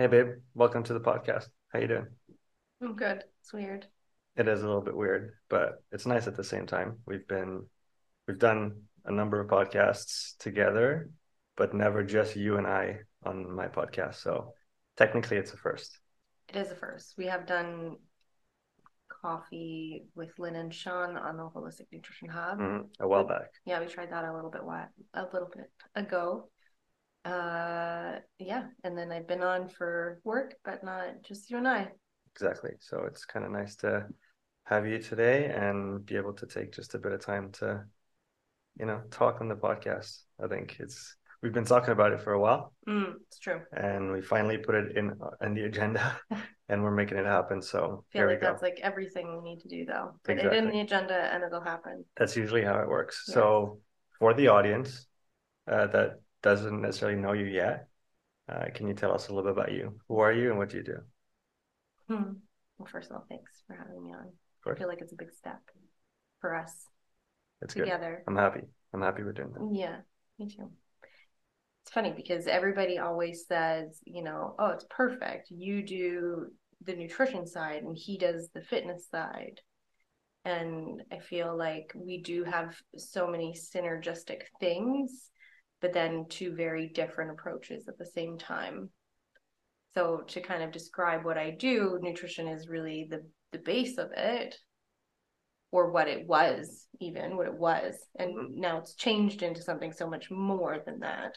Hey, babe. Welcome to the podcast. How you doing? I'm good. It's weird. It is a little bit weird, but it's nice at the same time. We've been, we've done a number of podcasts together, but never just you and I on my podcast. So technically, it's a first. It is a first. We have done coffee with Lynne and Sean on the Holistic Nutrition Hub. Mhm, A while back. Yeah, we tried that a little bit while, a little bit ago. Uh, yeah, and then I've been on for work, but not just you and I. Exactly. So it's kind of nice to have you today and be able to take just a bit of time to, you know, talk on the podcast. I think it's we've been talking about it for a while, Mm, it's true. and we finally put it in in the agenda, and we're making it happen. So I feel like go. that's like everything we need to do though. Put it in the agenda and it'll happen. That's usually how it works. Yes. So for the audience uh, that doesn't necessarily know you yet, uh, can you tell us a little bit about you? Who are you and what do you do? Hmm. Well, first of all, thanks for having me on. I feel like it's a big step for us It's good. together. I'm happy. I'm happy we're doing that. Yeah, me too. It's funny because everybody always says, you know, oh, it's perfect. You do the nutrition side and he does the fitness side. And I feel like we do have so many synergistic things, but then two very different approaches at the same time. So to kind of describe what I do, nutrition is really the the base of it or what it was even what it was and Mhm. now it's changed into something so much more than that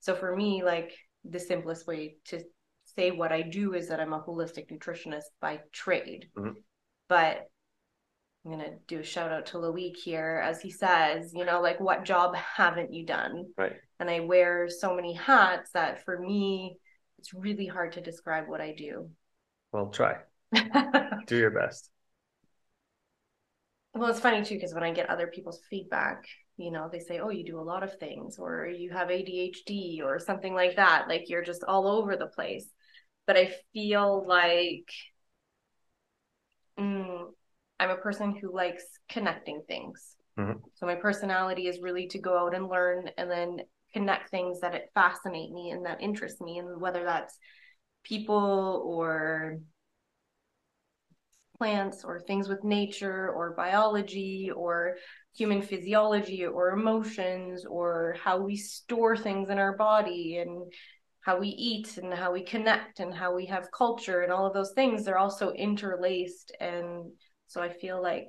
so for me like the simplest way to say what i do is that i'm a holistic nutritionist by trade Mhm. but i'm going to do a shout out to loic here as he says you know like what job haven't you done Right. and i wear so many hats that for me it's really hard to describe what i do Well, try. Do your best. Well, it's funny too because when I get other people's feedback, you know, they say, "Oh, you do a lot of things," or "You have ADHD," or something like that. Like you're just all over the place. But I feel like I'm a person who likes connecting things. Mhm. So my personality is really to go out and learn, and then connect things that it fascinate me and that interest me, and whether that's people or plants or things with nature or biology or human physiology or emotions or how we store things in our body and how we eat and how we connect and how we have culture and all of those things they're also interlaced and so i feel like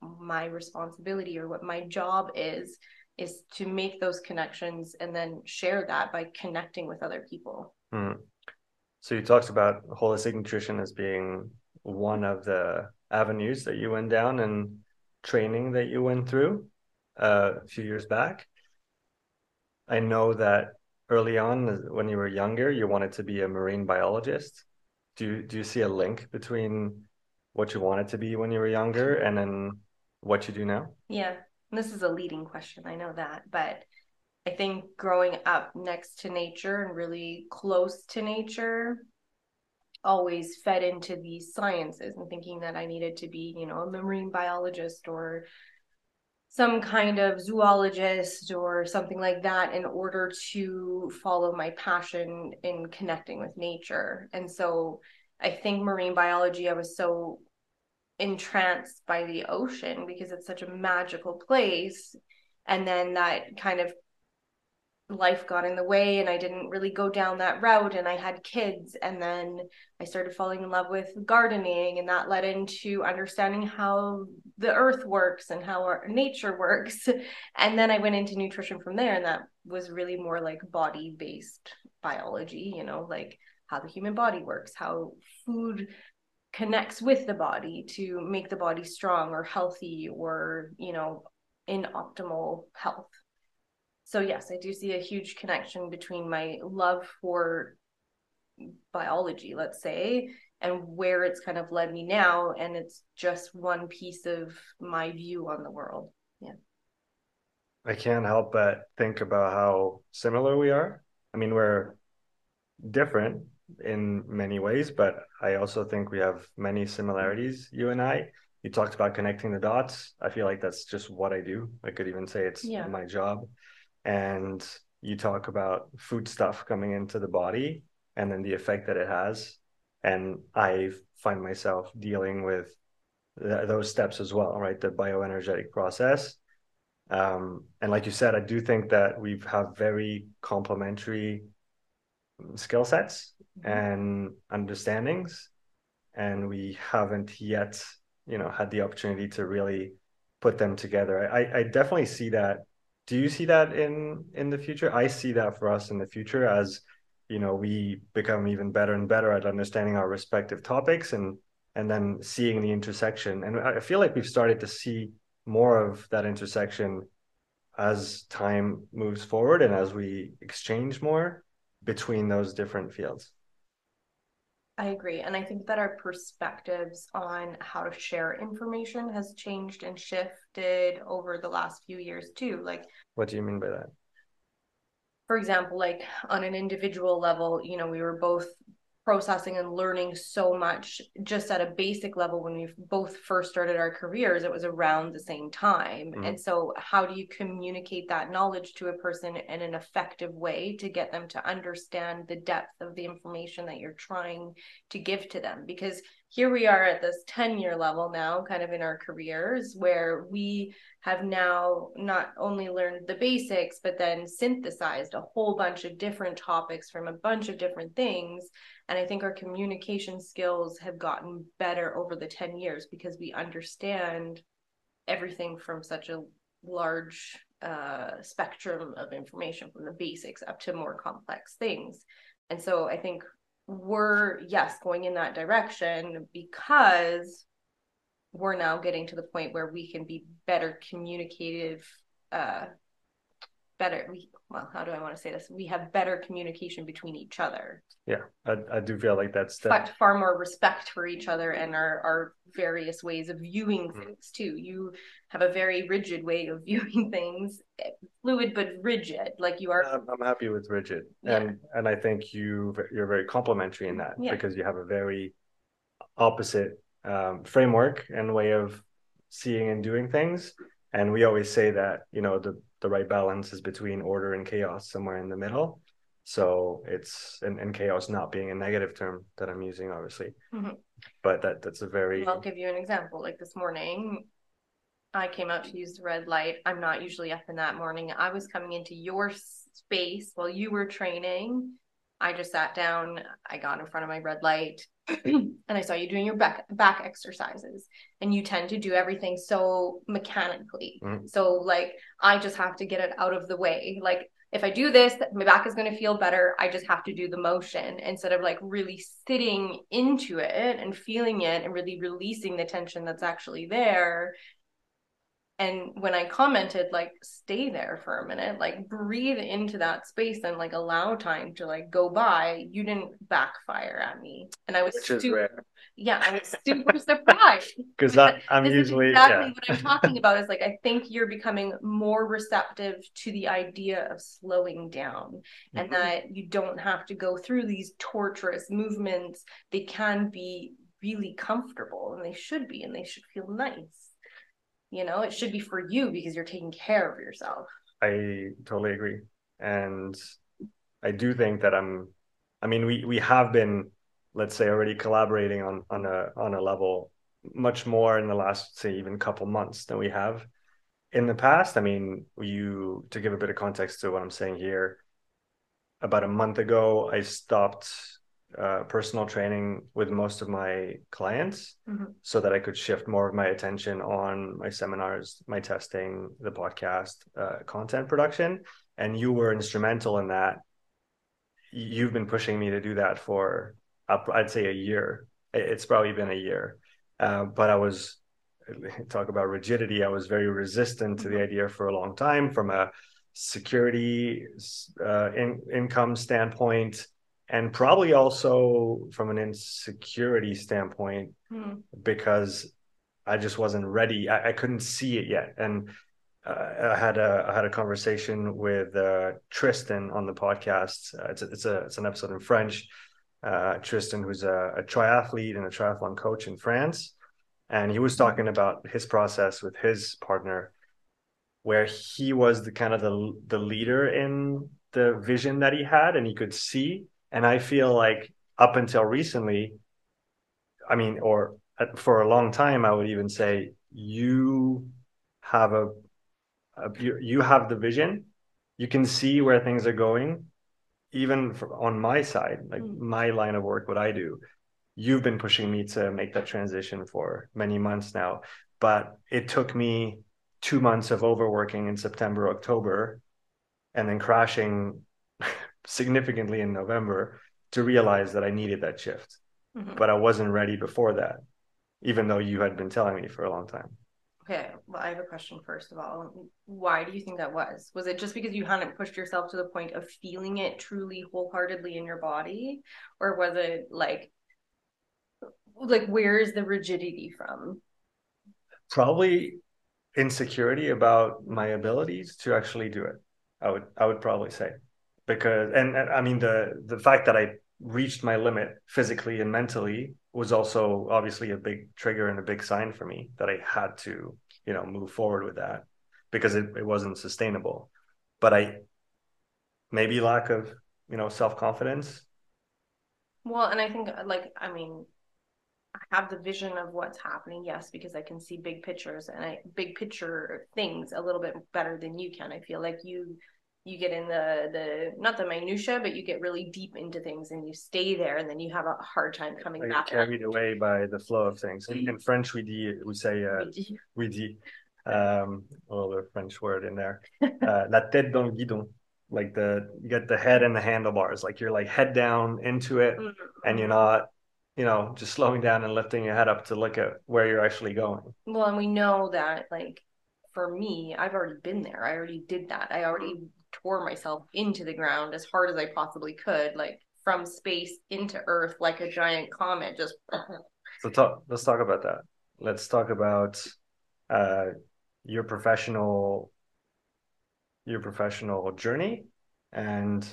my responsibility or what my job is is to make those connections and then share that by connecting with other people Mhm. So you talked about holistic nutrition as being one of the avenues that you went down and training that you went through uh, a few years back. I know that early on, when you were younger, you wanted to be a marine biologist. Do you, do you see a link between what you wanted to be when you were younger and then what you do now? Yeah, this is a leading question. I know that, but I think growing up next to nature and really close to nature always fed into these sciences and thinking that I needed to be, you know, a marine biologist or some kind of zoologist or something like that in order to follow my passion in connecting with nature. And so I think marine biology, I was so entranced by the ocean because it's such a magical place. And then that kind of life got in the way and I didn't really go down that route and I had kids and then I started falling in love with gardening and that led into understanding how the earth works and how our nature works and then I went into nutrition from there and that was really more like body based biology you know like how the human body works how food connects with the body to make the body strong or healthy or you know in optimal health. So yes i do see a huge connection between my love for biology let's say and where it's kind of led me now and it's just one piece of my view on the world. Yeah. I can't help but think about how similar we are. I mean, we're different in many ways, but I also think we have many similarities, you and I. You talked about connecting the dots. I feel like that's just what I do. I could even say it's Yeah. my job. And you talk about food stuff coming into the body. and then the effect that it has. And I find myself dealing with th- those steps as well, right? The bioenergetic process. Um, and like you said, I do think that we have very complementary skill sets. Mm-hmm. and understandings, and we haven't yet, you know, had the opportunity to really put them together. I, I definitely see that. Do you see that in in the future? I see that for us in the future as you know we become even better and better at understanding our respective topics and and then seeing the intersection and i feel like we've started to see more of that intersection as time moves forward and as we exchange more between those different fields I agree. And I think that our perspectives on how to share information has changed and shifted over the last few years too. Like, what do you mean by that? for example, like on an individual level, you know, we were both processing and learning so much just at a basic level when we both first started our careers it was around the same time mm-hmm. and so how do you communicate that knowledge to a person in an effective way to get them to understand the depth of the information that you're trying to give to them because here we are at this 10 year level now kind of in our careers where we have now not only learned the basics but then synthesized a whole bunch of different topics from a bunch of different things and I think our communication skills have gotten better over the 10 years because we understand everything from such a large uh, spectrum of information from the basics up to more complex things. And so I think we're, yes, going in that direction because we're now getting to the point where we can be better communicative uh, better we well how do i want to say this we have better communication between each other yeah i, I do feel like that's far more respect for each other and our our various ways of viewing mm-hmm. things too you have a very rigid way of viewing things fluid but rigid like you are i'm, I'm happy with rigid yeah. and and i think you you're very complimentary in that yeah. because you have a very opposite um, framework and way of seeing and doing things and we always say that you know the the right balance is between order and chaos somewhere in the middle. So it's and, and chaos not being a negative term that i'm using obviously. Mm-hmm. but that that's a very i'll give you an example. Like this morning i came out to use the red light. I'm not usually up in that morning. I was coming into your space while you were training. I just sat down, I got in front of my red light, and I saw you doing your back back exercises. And you tend to do everything so mechanically. Mm. So like I just have to get it out of the way. Like if I do this, my back is going to feel better. I just have to do the motion instead of like really sitting into it and feeling it and really releasing the tension that's actually there and when i commented like stay there for a minute like breathe into that space and like allow time to like go by you didn't backfire at me. And i was Which super yeah i was super surprised. Because that i'm usually exactly yeah. what i'm talking about is like i think you're becoming more receptive to the idea of slowing down mm-hmm. and that you don't have to go through these torturous movements. They can be really comfortable and they should be and they should feel nice you know it should be for you because you're taking care of yourself. I totally agree. And i do think that i'm i mean we we have been let's say already collaborating on on a on a level much more in the last say even couple months than we have. In the past i mean you to give a bit of context to what i'm saying here about a month ago i stopped uh, personal training with most of my clients mm-hmm. so that I could shift more of my attention on my seminars, my testing, the podcast, uh, content production. And you were instrumental in that. You've been pushing me to do that for, I'd say, a year. It's probably been a year. Uh, but I was, talk about rigidity, I was very resistant to the mm-hmm. idea for a long time from a security uh, in, income standpoint and probably also from an insecurity standpoint mm. because I just wasn't ready. I, I, couldn't see it yet, and uh, I had a I had a conversation with uh, Tristan on the podcast. Uh, it's a, it's a it's an episode in French. Uh, Tristan, who's a, a triathlete and a triathlon coach in France, and he was talking about his process with his partner, where he was the kind of the the leader in the vision that he had, and he could see And I feel like up until recently, I mean, or for a long time, I would even say you have a, a you, you have the vision. You can see where things are going, even on my side, like mm. my line of work, what I do. You've been pushing me to make that transition for many months now, but it took me two months of overworking in September, October, and then crashing significantly in November to realize that I needed that shift. Mm-hmm. But I wasn't ready before that, even though you had been telling me for a long time. Okay, well, I have a question first of all. Why do you think that was? Was it just because you hadn't pushed yourself to the point of feeling it truly wholeheartedly in your body? Or was it like, like, where is the rigidity from? Probably insecurity about my abilities to actually do it. I would, I would probably say because, and, and I mean, the, the fact that I reached my limit physically and mentally was also obviously a big trigger and a big sign for me that I had to, you know, move forward with that because it, it wasn't sustainable. But I maybe lack of, you know, self confidence. Well, and I think like I mean, I have the vision of what's happening, yes, because I can see big pictures and I big picture things a little bit better than you can. I feel like you you get in the the not the minutia, but you get really deep into things and you stay there, and then you have a hard time coming I back. Carried away by the flow of things. In, in French, we dit, we say uh, we dit, um, little French word in there. Uh, la tête dans le guidon, like the you get the head and the handlebars, like you're like head down into it, mm-hmm. and you're not you know, just slowing down and lifting your head up to look at where you're actually going. Well, and we know that, like, for me, I've already been there. I already did that. I already tore myself into the ground as hard as I possibly could, like from space into Earth, like a giant comet. Just so talk. Let's talk about that. Let's talk about uh, your professional your professional journey, and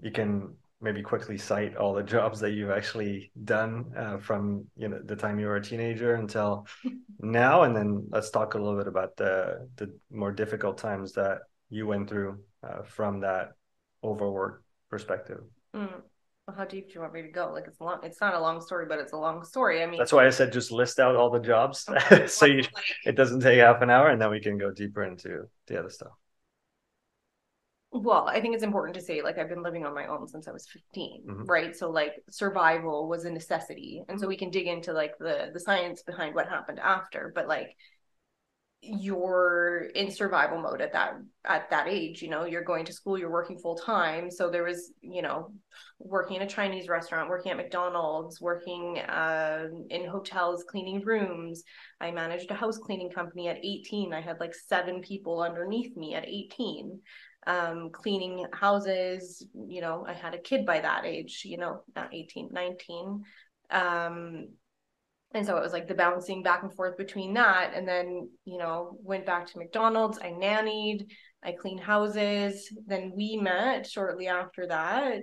you can maybe quickly cite all the jobs that you've actually done uh, from you know the time you were a teenager until now and then let's talk a little bit about the the more difficult times that you went through uh, from that overwork perspective. Mm. Well, how deep do you want me to go? Like it's long. It's not a long story, but it's a long story. I mean, that's why I said just list out all the jobs, so you, it doesn't take half an hour, and then we can go deeper into the other stuff. Well, I think it's important to say, like, I've been living on my own since I was 15, mm-hmm. right? So, like, survival was a necessity, and so we can dig into like the the science behind what happened after. But like, you're in survival mode at that at that age you know you're going to school you're working full time so there was you know working in a chinese restaurant working at mcdonald's working uh, in hotels cleaning rooms. I managed a house cleaning company at 18 i had like seven people underneath me at 18 um, cleaning houses. You know i had a kid by that age you know not 18 19 um, and so it was like the bouncing back and forth between that and then you know went back to mcdonald's. I nannied. I cleaned houses. Then we met shortly after that.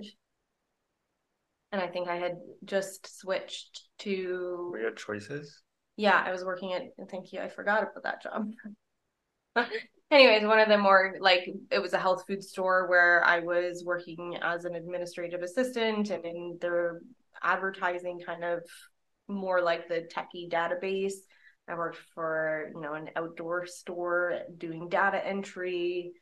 And i think i had just switched to we had choices? Yeah i was working at thank you i forgot about that job. Anyways one of the more like it was a health food store where i was working as an administrative assistant and in the advertising kind of more like the techie database. I worked for, you know, an outdoor store doing data entry.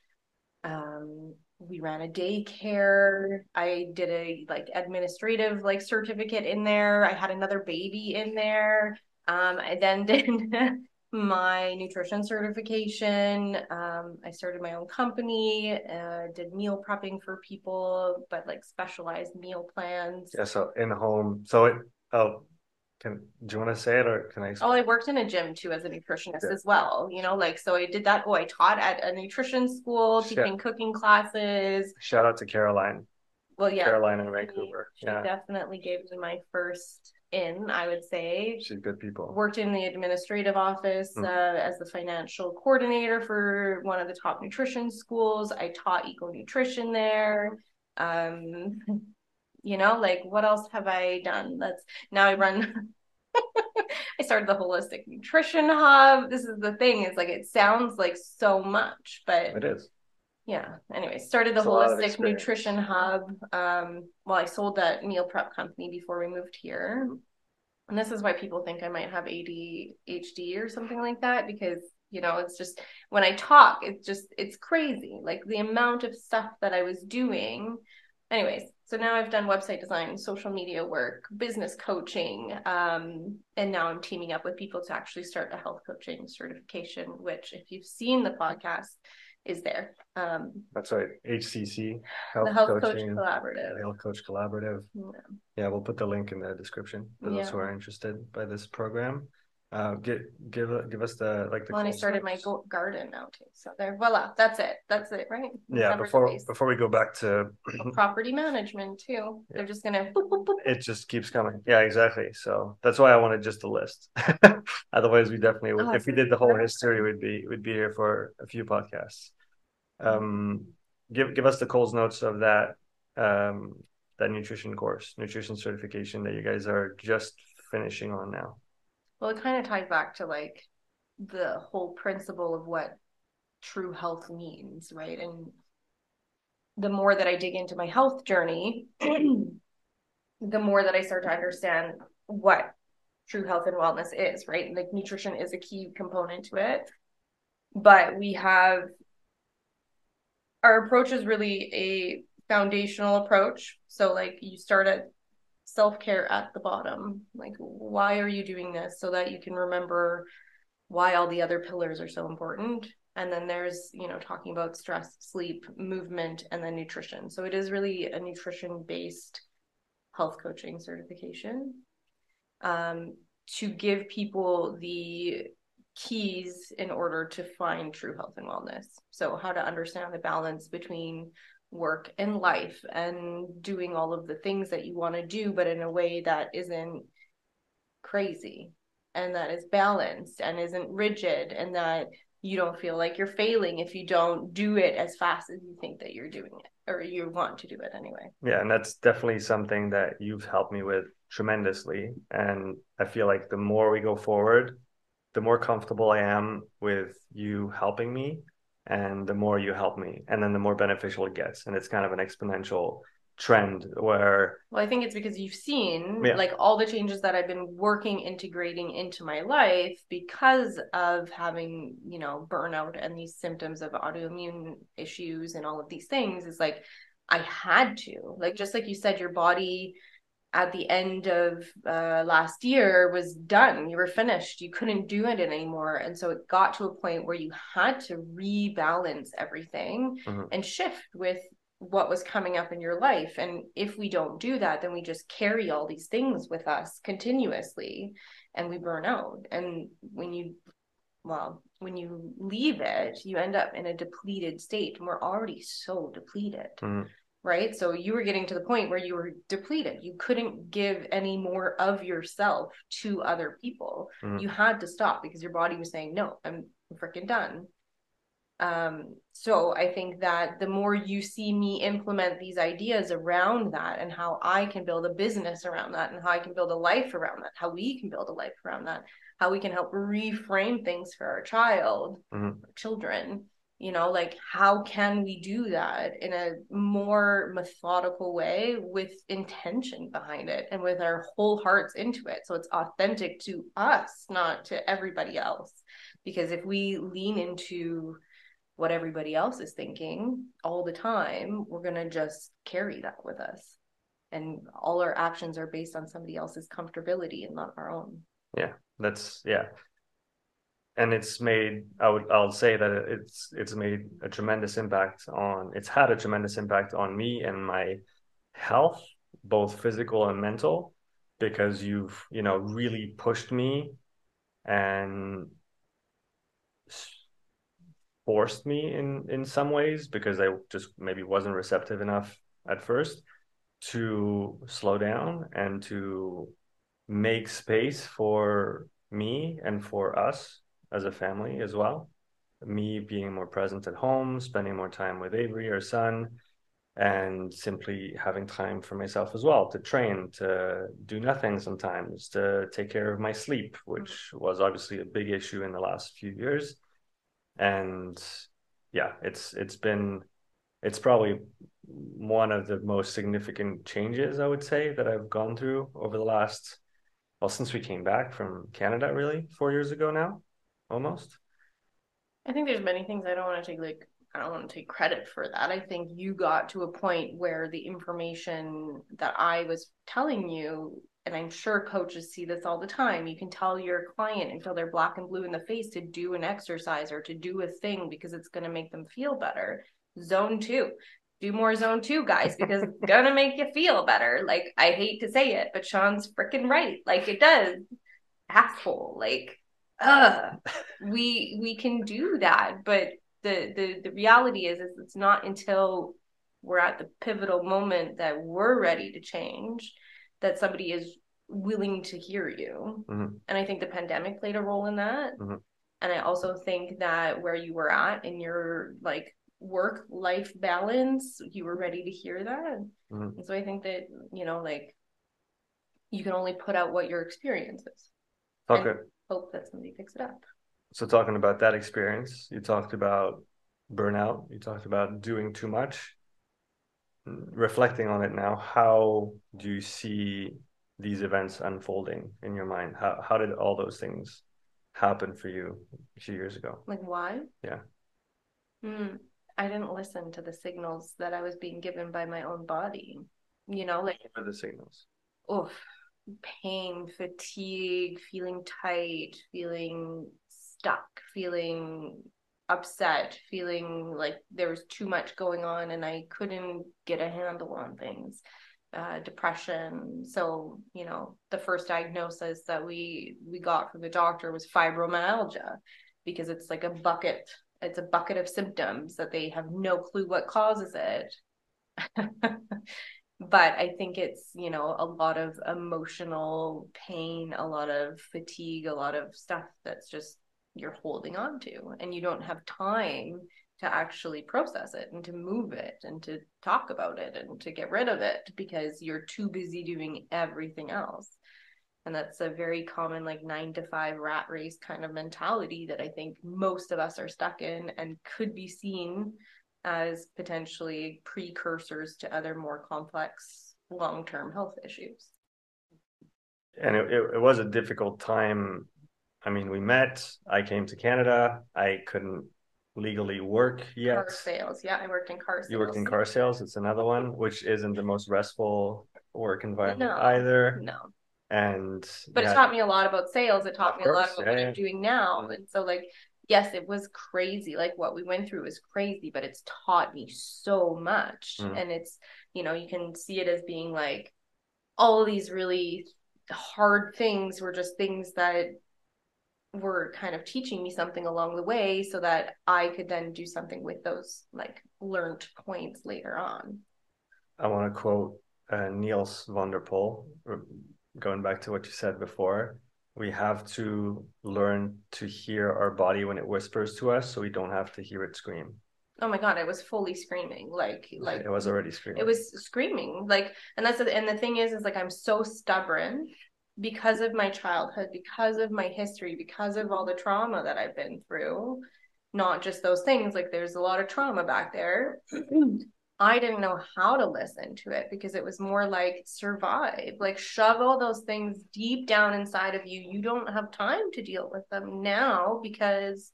Um, we ran a daycare. I did a like administrative like certificate in there. I had another baby in there. Um, I then did my nutrition certification. Um, I started my own company, uh, did meal prepping for people, but like specialized meal plans. Yeah, so in home. So it oh can do you want to say it or can I? Oh, I worked in a gym too as a nutritionist yeah. as well. You know, like so I did that. Oh, I taught at a nutrition school, teaching cooking classes. Shout out to Caroline. Well, yeah, Caroline in Vancouver. She, she yeah. definitely gave me my first in. I would say she's good people. Worked in the administrative office mm. uh, as the financial coordinator for one of the top nutrition schools. I taught eco nutrition there. Um, you know like what else have i done? That's now i run i started the holistic nutrition hub. This is the thing it's like it sounds like so much but it is. Yeah anyway started the It's a lot of holistic nutrition hub um well i sold that meal prep company before we moved here. And this is why people think i might have adhd or something like that because you know it's just when i talk it's just it's crazy like the amount of stuff that i was doing. Anyways so now i've done website design social media work business coaching um, and now i'm teaming up with people to actually start a health coaching certification which if you've seen the podcast is there um, That's right. HCC, the health coach collaborative Health Coach Collaborative. Yeah. Yeah, we'll put the link in the description for those who are interested by this program. Uh, give give give us the like the. well, and i started my go- garden now too so there voila that's it that's it right Yeah, the before before we go back to property management too they're just gonna it just keeps coming. Yeah, exactly. So that's why I wanted just a list. Otherwise, we definitely would. Oh, if we did the whole perfect. history, we'd be we'd be here for a few podcasts. Um, give give us the Coles notes of that um that nutrition course, nutrition certification that you guys are just finishing on now. Well, it kind of ties back to like the whole principle of what true health means, right? And the more that I dig into my health journey, the more that I start to understand what true health and wellness is, right? Like nutrition is a key component to it. But we have our approach is really a foundational approach. So, like, you start at self care at the bottom. Like, why are you doing this? So that you can remember why all the other pillars are so important. And then there's, you know, talking about stress, sleep, movement, and then nutrition. So, it is really a nutrition based health coaching certification um, to give people the keys in order to find true health and wellness. So, how to understand the balance between work and life and doing all of the things that you want to do, but in a way that isn't crazy and that is balanced and isn't rigid and that you don't feel like you're failing if you don't do it as fast as you think that you're doing it or you want to do it anyway. Yeah, and that's definitely something that you've helped me with tremendously. And I feel like the more we go forward, the more comfortable I am with you helping me, and the more you help me, and then the more beneficial it gets. And it's kind of an exponential trend where Well, I think it's because you've seen Yeah. like all the changes that I've been working integrating into my life because of having, you know, burnout and these symptoms of autoimmune issues and all of these things is like I had to. Like just like you said your body at the end of uh, last year was done. You were finished. You couldn't do it anymore. And so it got to a point where you had to rebalance everything Mhm. and shift with what was coming up in your life. And if we don't do that, then we just carry all these things with us continuously and we burn out. And when you, well, when you leave it, you end up in a depleted state. And we're already so depleted Mhm. Right? So you were getting to the point where you were depleted. You couldn't give any more of yourself to other people. Mhm. You had to stop because your body was saying, "No, I'm freaking done." Um, so I think that the more you see me implement these ideas around that and how I can build a business around that and how I can build a life around that, how we can build a life around that, how we can help reframe things for our child, Mhm. our children, you know, like how can we do that in a more methodical way with intention behind it and with our whole hearts into it. So it's authentic to us, not to everybody else. Because if we lean into what everybody else is thinking all the time, we're going to just carry that with us. And all our actions are based on somebody else's comfortability and not our own. Yeah. That's yeah. And it's made I would I'll say that it's it's made a tremendous impact on it's had a tremendous impact on me and my health, both physical and mental, because you've, you know, really pushed me and forced me in in some ways because I just maybe wasn't receptive enough at first to slow down and to make space for me and for us as a family as well. Me being more present at home, spending more time with Avery, our son, and simply having time for myself as well to train, to do nothing sometimes, to take care of my sleep, which was obviously a big issue in the last few years. And yeah, it's it's been it's probably one of the most significant changes I would say that I've gone through over the last well since we came back from Canada really 4 years ago now almost I think there's many things I don't want to take like I don't want to take credit for that. I think you got to a point where the information that I was telling you, and I'm sure coaches see this all the time, you can tell your client until they're black and blue in the face to do an exercise or to do a thing because it's going to make them feel better. Zone two, do more zone two, guys, because it's going to make you feel better. Like, I hate to say it, but Sean's freaking right. Like, it does. Asshole. Like, uh we we can do that but the the the reality is, is it's not until we're at the pivotal moment that we're ready to change that somebody is willing to hear you mm-hmm. and i think the pandemic played a role in that mm-hmm. and i also think that where you were at in your like work life balance you were ready to hear that mm-hmm. and so i think that you know like you can only put out what your experience is okay hope that somebody picks it up. So talking about that experience you talked about burnout you talked about doing too much. Reflecting on it now how do you see these events unfolding in your mind? How, how did all those things happen for you a few years ago? Like why? Yeah. Mm, i didn't listen to the signals that i was being given by my own body you know like what the signals? Oh pain fatigue feeling tight feeling stuck, feeling upset, feeling like there was too much going on and I couldn't get a handle on things. Uh, depression. So, you know, the first diagnosis that we we got from the doctor was fibromyalgia because it's like a bucket. It's a bucket of symptoms that they have no clue what causes it. but I think it's, you know, a lot of emotional pain, a lot of fatigue, a lot of stuff that's just you're holding on to and you don't have time to actually process it and to move it and to talk about it and to get rid of it because you're too busy doing everything else. And that's a very common like 9 to 5 rat race kind of mentality that i think most of us are stuck in and could be seen as potentially precursors to other more complex long-term health issues and it, it, was a difficult time I mean, we met. I came to Canada. I couldn't legally work yet. Car sales. Yeah, I worked in car sales. You worked in car sales. It's another one, which isn't the most restful work environment no, either. No. And but it taught me a lot about sales. It taught me course, a lot about yeah, what yeah. I'm doing now. And so like yes, it was crazy. Like what we went through was crazy, but it's taught me so much. Mm. And it's, you know, you can see it as being like all these really hard things were just things that were kind of teaching me something along the way so that I could then do something with those like learned points later on. I want to quote uh, Niels van der Pol, going back to what you said before. We have to learn to hear our body when it whispers to us so we don't have to hear it scream. Oh my god, I was fully screaming. Like like it was already screaming. It was screaming. Like and that's the, and the thing is is like I'm so stubborn because of my childhood, because of my history, because of all the trauma that I've been through, not just those things, like there's a lot of trauma back there. I didn't know how to listen to it because it was more like survive, like shove all those things deep down inside of you. You don't have time to deal with them now because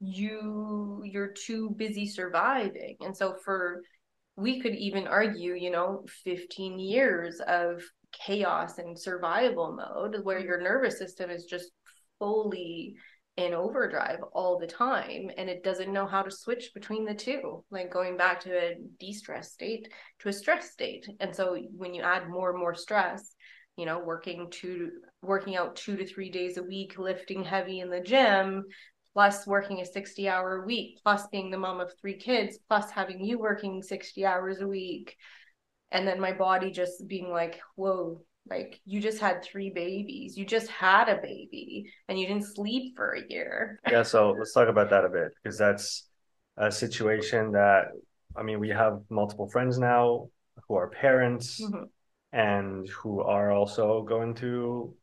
you you're too busy surviving. And so for we could even argue, you know, 15 years of chaos and survival mode where mm-hmm. your nervous system is just fully in overdrive all the time and it doesn't know how to switch between the two like going back to a de-stress state to a stress state. And so when you add more and more stress you know working two working out two to three days a week lifting heavy in the gym plus working a 60 hour week plus being the mom of three kids plus having you working 60 hours a week and then my body just being like whoa like you just had three babies you just had a baby and you didn't sleep for a year yeah so let's talk about that a bit because that's a situation that i mean we have multiple friends now who are parents mm-hmm. and who are also going through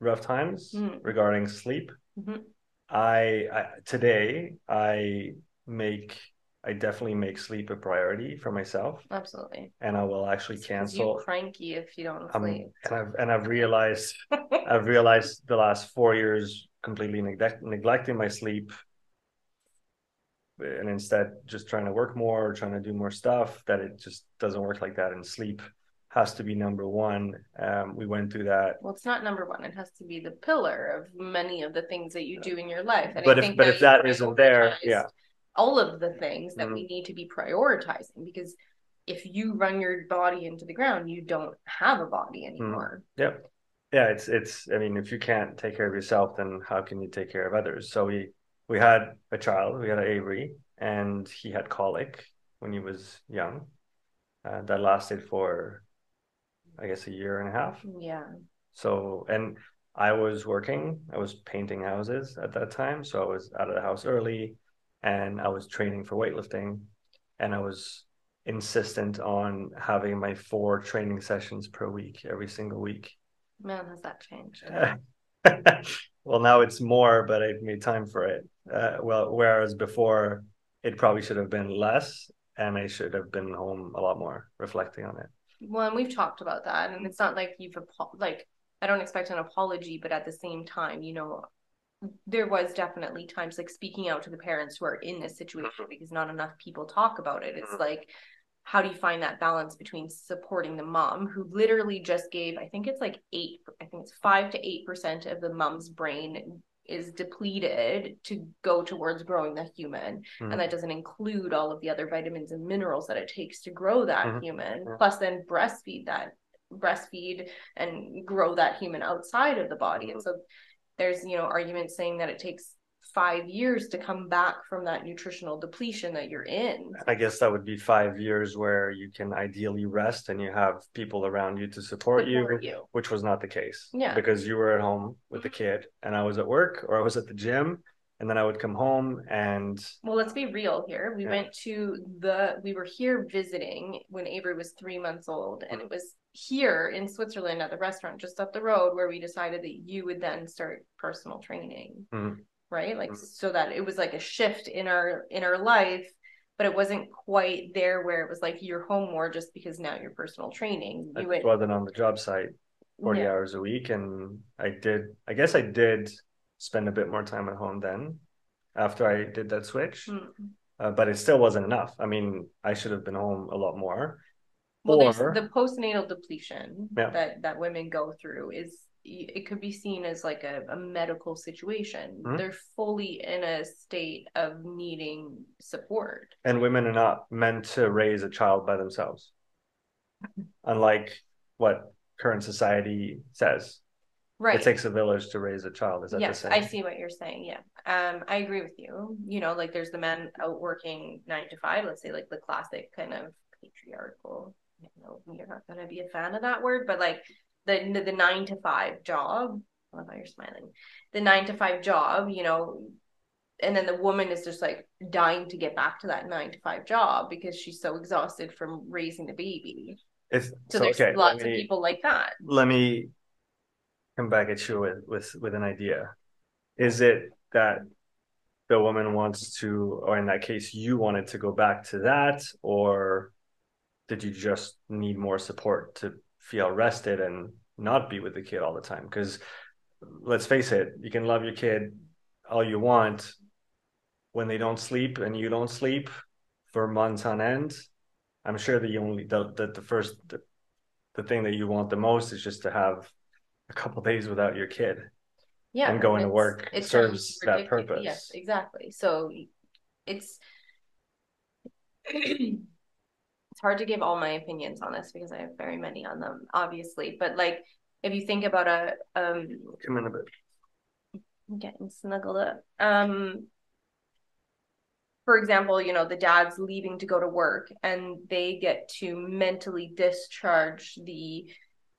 rough times mm-hmm. regarding sleep mm-hmm. I, I today i make I definitely make sleep a priority for myself. Absolutely. And I will actually cancel. You cranky if you don't um, sleep. and I've and I've realized I've realized the last four years completely neglect, neglecting my sleep and instead just trying to work more, or trying to do more stuff, that it just doesn't work like that. And sleep has to be number one. Um, we went through that. Well, it's not number one. It has to be the pillar of many of the things that you do in your life. And but I if but if that isn't there, yeah, all of the things that mm-hmm. we need to be prioritizing because if you run your body into the ground, you don't have a body mm-hmm. anymore. Mm-hmm. Yep. Yeah, it's it's. I mean, if you can't take care of yourself, then how can you take care of others? So we we had a child, we had Avery, and he had colic when he was young. Uh, that lasted for, I guess, a year and a half. Yeah. So, and I was working, I was painting houses at that time. So I was out of the house early and I was training for weightlifting. And I was insistent on having my four training sessions per week, every single week. Man, has that changed? well, now it's more, but I've made time for it. Uh, well, whereas before it probably should have been less, and I should have been home a lot more, reflecting on it. Well, and we've talked about that, and it's not like you've like I don't expect an apology, but at the same time, you know, there was definitely times like speaking out to the parents who are in this situation mm-hmm. because not enough people talk about it. It's mm-hmm. like how do you find that balance between supporting the mom who literally just gave i think it's like eight i think it's five to eight percent of the mom's brain is depleted to go towards growing the human mm-hmm. and that doesn't include all of the other vitamins and minerals that it takes to grow that mm-hmm. human yeah. plus then breastfeed that breastfeed and grow that human outside of the body and mm-hmm. so there's you know arguments saying that it takes five years to come back from that nutritional depletion that you're in. I guess that would be five years where you can ideally rest and you have people around you to support, support you, you, which was not the case. Yeah. Because you were at home with the mm-hmm. kid and I was at work or I was at the gym and then I would come home and well let's be real here we yeah. went to the we were here visiting when Avery was three months old and it was here in Switzerland at the restaurant just up the road where we decided that you would then start personal training mm-hmm right like mm-hmm. so that it was like a shift in our in our life but it wasn't quite there where it was like you're home more just because now you're personal training you I wasn't on the job site 40 yeah. hours a week and i did i guess i did spend a bit more time at home then after i did that switch mm-hmm. uh, but it still wasn't enough i mean i should have been home a lot more well or, the postnatal depletion yeah. that that women go through is it could be seen as like a, a medical situation. Mm-hmm. They're fully in a state of needing support. And women are not meant to raise a child by themselves, unlike what current society says. Right. It takes a village to raise a child. Is that yes, the same? I see what you're saying. Yeah. Um, I agree with you. You know, like there's the men out working nine to five, let's say like the classic kind of patriarchal, you know, you're not gonna be a fan of that word, but like the the nine to five job. I love how you're smiling. The nine to five job, you know, and then the woman is just like dying to get back to that nine to five job because she's so exhausted from raising the baby. It's, so, so there's okay, lots me, of people like that. Let me come back at you with, with with an idea. Is it that the woman wants to, or in that case, you wanted to go back to that, or did you just need more support to feel rested and not be with the kid all the time because let's face it you can love your kid all you want when they don't sleep and you don't sleep for months on end i'm sure that you only the, the, the first the, the thing that you want the most is just to have a couple days without your kid yeah and going to work it serves that purpose yes exactly so it's it's hard to give all my opinions on this because I have very many on them, obviously. But like, if you think about a um, come in a bit, I'm getting snuggled up. Um, for example, you know, the dad's leaving to go to work, and they get to mentally discharge the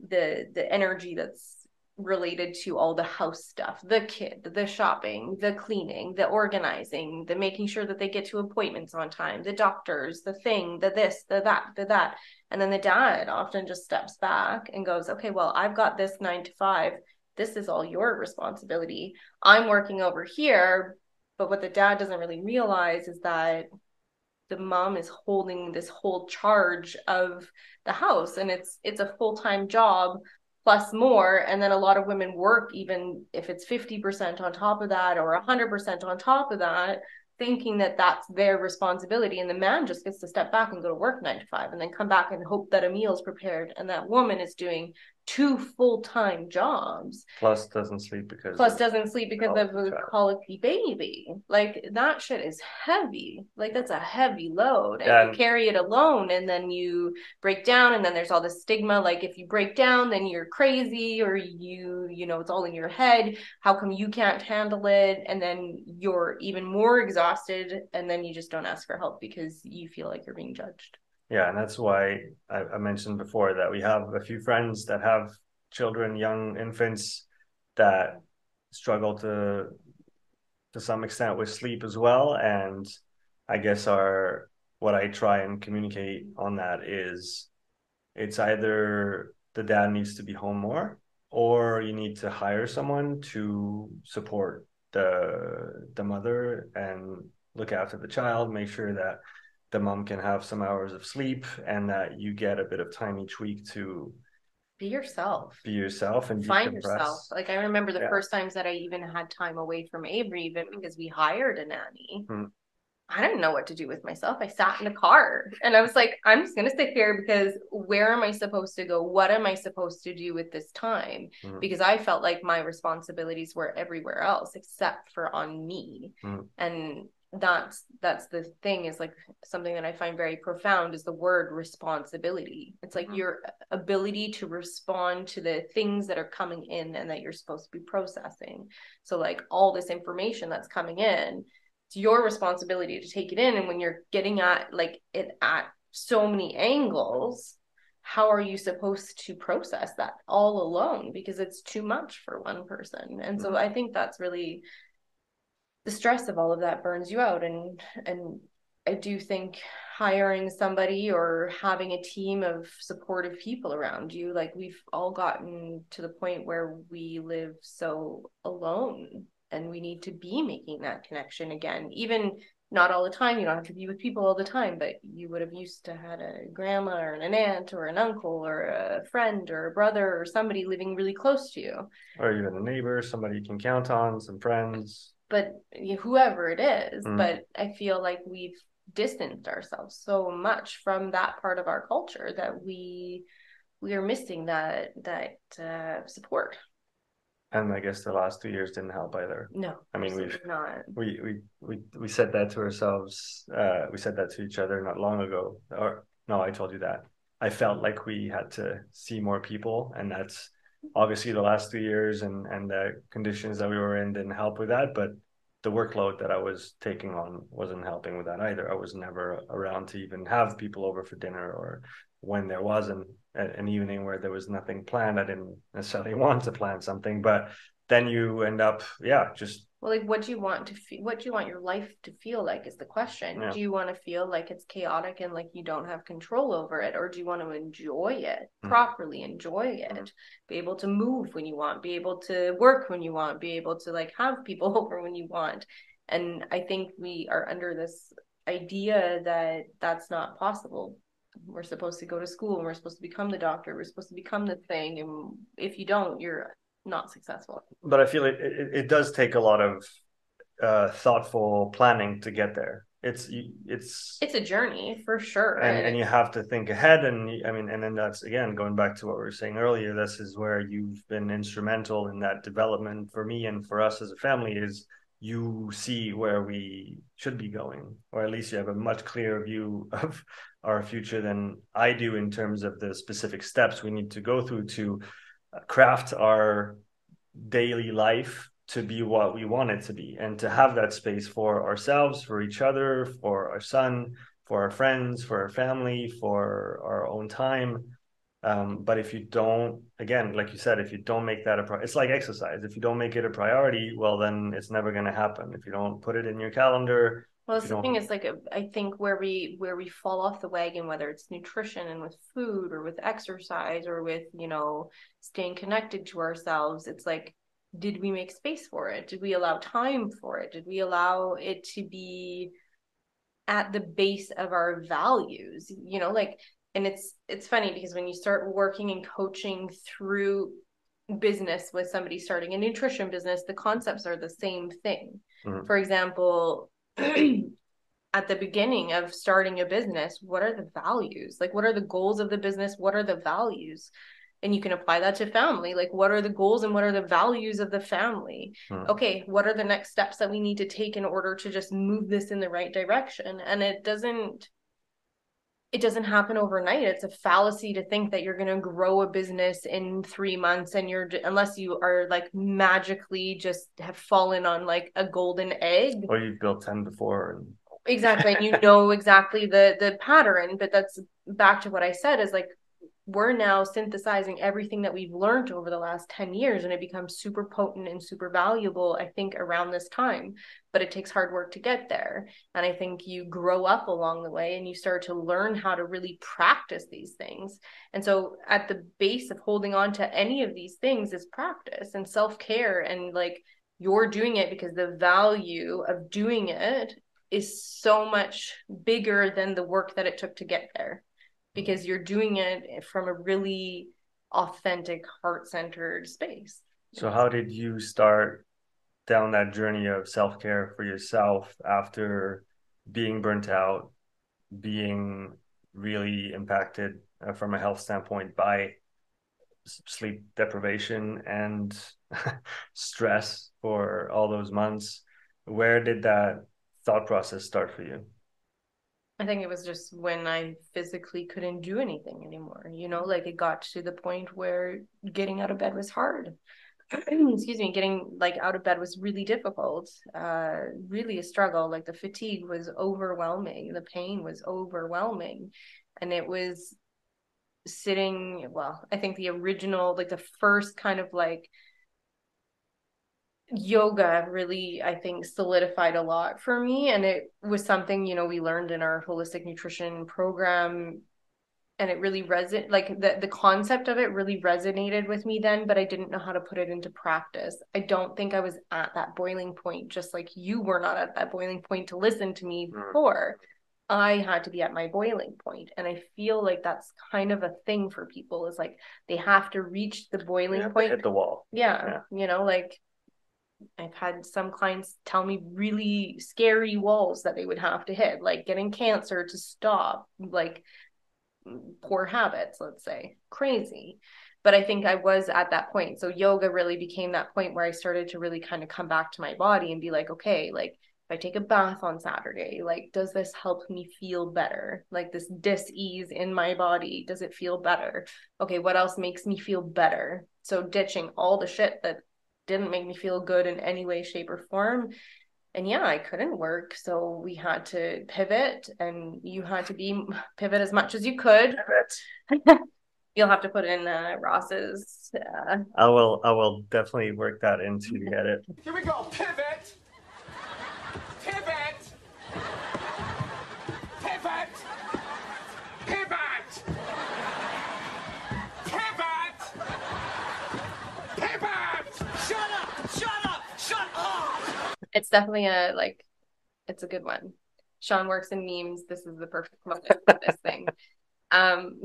the the energy that's related to all the house stuff the kid the shopping the cleaning the organizing the making sure that they get to appointments on time the doctors the thing the this the that the that. And then the dad often just steps back and goes okay well i've got this 9 to 5 this is all your responsibility. I'm working over here. But what the dad doesn't really realize is that the mom is holding this whole charge of the house. And it's it's a full-time job plus more and then a lot of women work even if it's 50% on top of that or 100% on top of that thinking that that's their responsibility and the man just gets to step back and go to work 9 to 5 and then come back and hope that a meal's prepared and that woman is doing two full-time jobs. Plus doesn't sleep because plus doesn't sleep because of a colicky baby. Like that shit is heavy. Like that's a heavy load. And Yeah, you carry it alone and then you break down and then there's all this stigma. Like if you break down then you're crazy or you you know it's all in your head. How come you can't handle it? And then you're even more exhausted and then you just don't ask for help because you feel like you're being judged Yeah, and that's why I, I mentioned before that we have a few friends that have children, young infants that struggle to to some extent with sleep as well. And I guess our what I try and communicate on that is it's either the dad needs to be home more or you need to hire someone to support the the mother and look after the child, make sure that the mom can have some hours of sleep and that you get a bit of time each week to be yourself be yourself and find decompress. yourself like i remember the Yeah. first times that i even had time away from avery even because we hired a nanny Hmm. i didn't know what to do with myself i sat in the car and i was like i'm just going to sit here because where am i supposed to go what am i supposed to do with this time Hmm. because i felt like my responsibilities were everywhere else except for on me Hmm. and that's that's the thing is like something that i find very profound is the word responsibility. It's like Mhm. your ability to respond to the things that are coming in and that you're supposed to be processing. So like all this information that's coming in it's your responsibility to take it in. And when you're getting at like it at so many angles how are you supposed to process that all alone? Because it's too much for one person. And so Mhm. i think that's really the stress of all of that burns you out. And and I do think hiring somebody or having a team of supportive people around you like we've all gotten to the point where we live so alone and we need to be making that connection again. Even not all the time you don't have to be with people all the time but you would have used to had a grandma or an aunt or an uncle or a friend or a brother or somebody living really close to you. Or even a neighbor, somebody you can count on, some friends. But whoever it is Mm. but i feel like we've distanced ourselves so much from that part of our culture that we we are missing that that uh, support And I guess the last two years didn't help either. no I mean, we've- not We we we we said that to ourselves. Uh, we said that to each other not long ago. Or no, I told you that. I felt like we had to see more people, and that's obviously the last two years and and the conditions that we were in didn't help with that. But the workload that I was taking on wasn't helping with that either. I was never around to even have people over for dinner, or when there wasn't a- an evening where there was nothing planned. I didn't necessarily want to plan something, but then you end up, yeah, just well like what do you want to feel what do you want your life to feel like is the question Yeah. do you want to feel like it's chaotic and like you don't have control over it or do you want to enjoy it Mhm. properly enjoy it Mhm. be able to move when you want be able to work when you want be able to like have people over when you want and i think we are under this idea that that's not possible we're supposed to go to school and we're supposed to become the doctor we're supposed to become the thing and if you don't you're not successful but I feel it, it, it does take a lot of uh, thoughtful planning to get there. It's it's it's a journey for sure and, and you have to think ahead and i mean and then that's again going back to what we were saying earlier this is where you've been instrumental in that development for me and for us as a family is you see where we should be going or at least you have a much clearer view of our future than i do in terms of the specific steps we need to go through to craft our daily life to be what we want it to be and to have that space for ourselves for each other for our son for our friends for our family for our own time. Um, but if you don't again like you said if you don't make that a pri- it's like exercise. If you don't make it a priority well then it's never going to happen. If you don't put it in your calendar Well, if that's you the thing is like I think where we where we fall off the wagon, whether it's nutrition and with food or with exercise or with you know staying connected to ourselves, it's like, did we make space for it? Did we allow time for it? Did we allow it to be at the base of our values you know like and it's it's funny because when you start working and coaching through business with somebody starting a nutrition business the concepts are the same thing mm-hmm. for example at the beginning of starting a business what are the values? Like what are the goals of the business? What are the values? And you can apply that to family. Like what are the goals and what are the values of the family? Hmm. okay what are the next steps that we need to take in order to just move this in the right direction? And it doesn't it doesn't happen overnight. It's a fallacy to think that you're going to grow a business in 3 months and you're unless you are like magically just have fallen on like a golden egg. Or you've built 10 before and exactly and you know exactly the the pattern but that's back to what i said is like we're now synthesizing everything that we've learned over the last 10 years and it becomes super potent and super valuable i think around this time. But it takes hard work to get there. And i think you grow up along the way and you start to learn how to really practice these things. And so at the base of holding on to any of these things is practice and self-care and like you're doing it because the value of doing it is so much bigger than the work that it took to get there because you're doing it from a really authentic heart-centered space. So how did you start down that journey of self-care for yourself after being burnt out being really impacted uh, from a health standpoint by sleep deprivation and stress for all those months? Where did that thought process start for you I think it was just when I physically couldn't do anything anymore. You know, like it got to the point where getting out of bed was hard. Excuse me, getting like out of bed was really difficult. Uh really a struggle. Like the fatigue was overwhelming, the pain was overwhelming. And it was sitting, well, I think the original like the first kind of like yoga really i think solidified a lot for me and it was something you know we learned in our holistic nutrition program and it really resonated like the, the concept of it really resonated with me then but i didn't know how to put it into practice. I don't think i was at that boiling point just like you were not at that boiling point to listen to me mm. before. I had to be at my boiling point and i feel like that's kind of a thing for people is like they have to reach the boiling point hit the wall. Yeah, yeah. you know like I've had some clients tell me really scary walls that they would have to hit, like getting cancer to stop, like poor habits, let's say, crazy. But I think I was at that point. So yoga really became that point where I started to really kind of come back to my body and be like, okay, like if I take a bath on Saturday, like, does this help me feel better? Like this dis-ease in my body, does it feel better? Okay, what else makes me feel better? So ditching all the shit that didn't make me feel good in any way, shape, or form. And yeah, I couldn't work. So we had to pivot and you had to be pivot as much as you could. You'll have to put in uh, Ross's. Uh... I will. I will definitely work that into the edit. Here we go. Pivot. Pivot. It's definitely a like it's a good one. Sean works in memes. This is the perfect moment for this thing. Um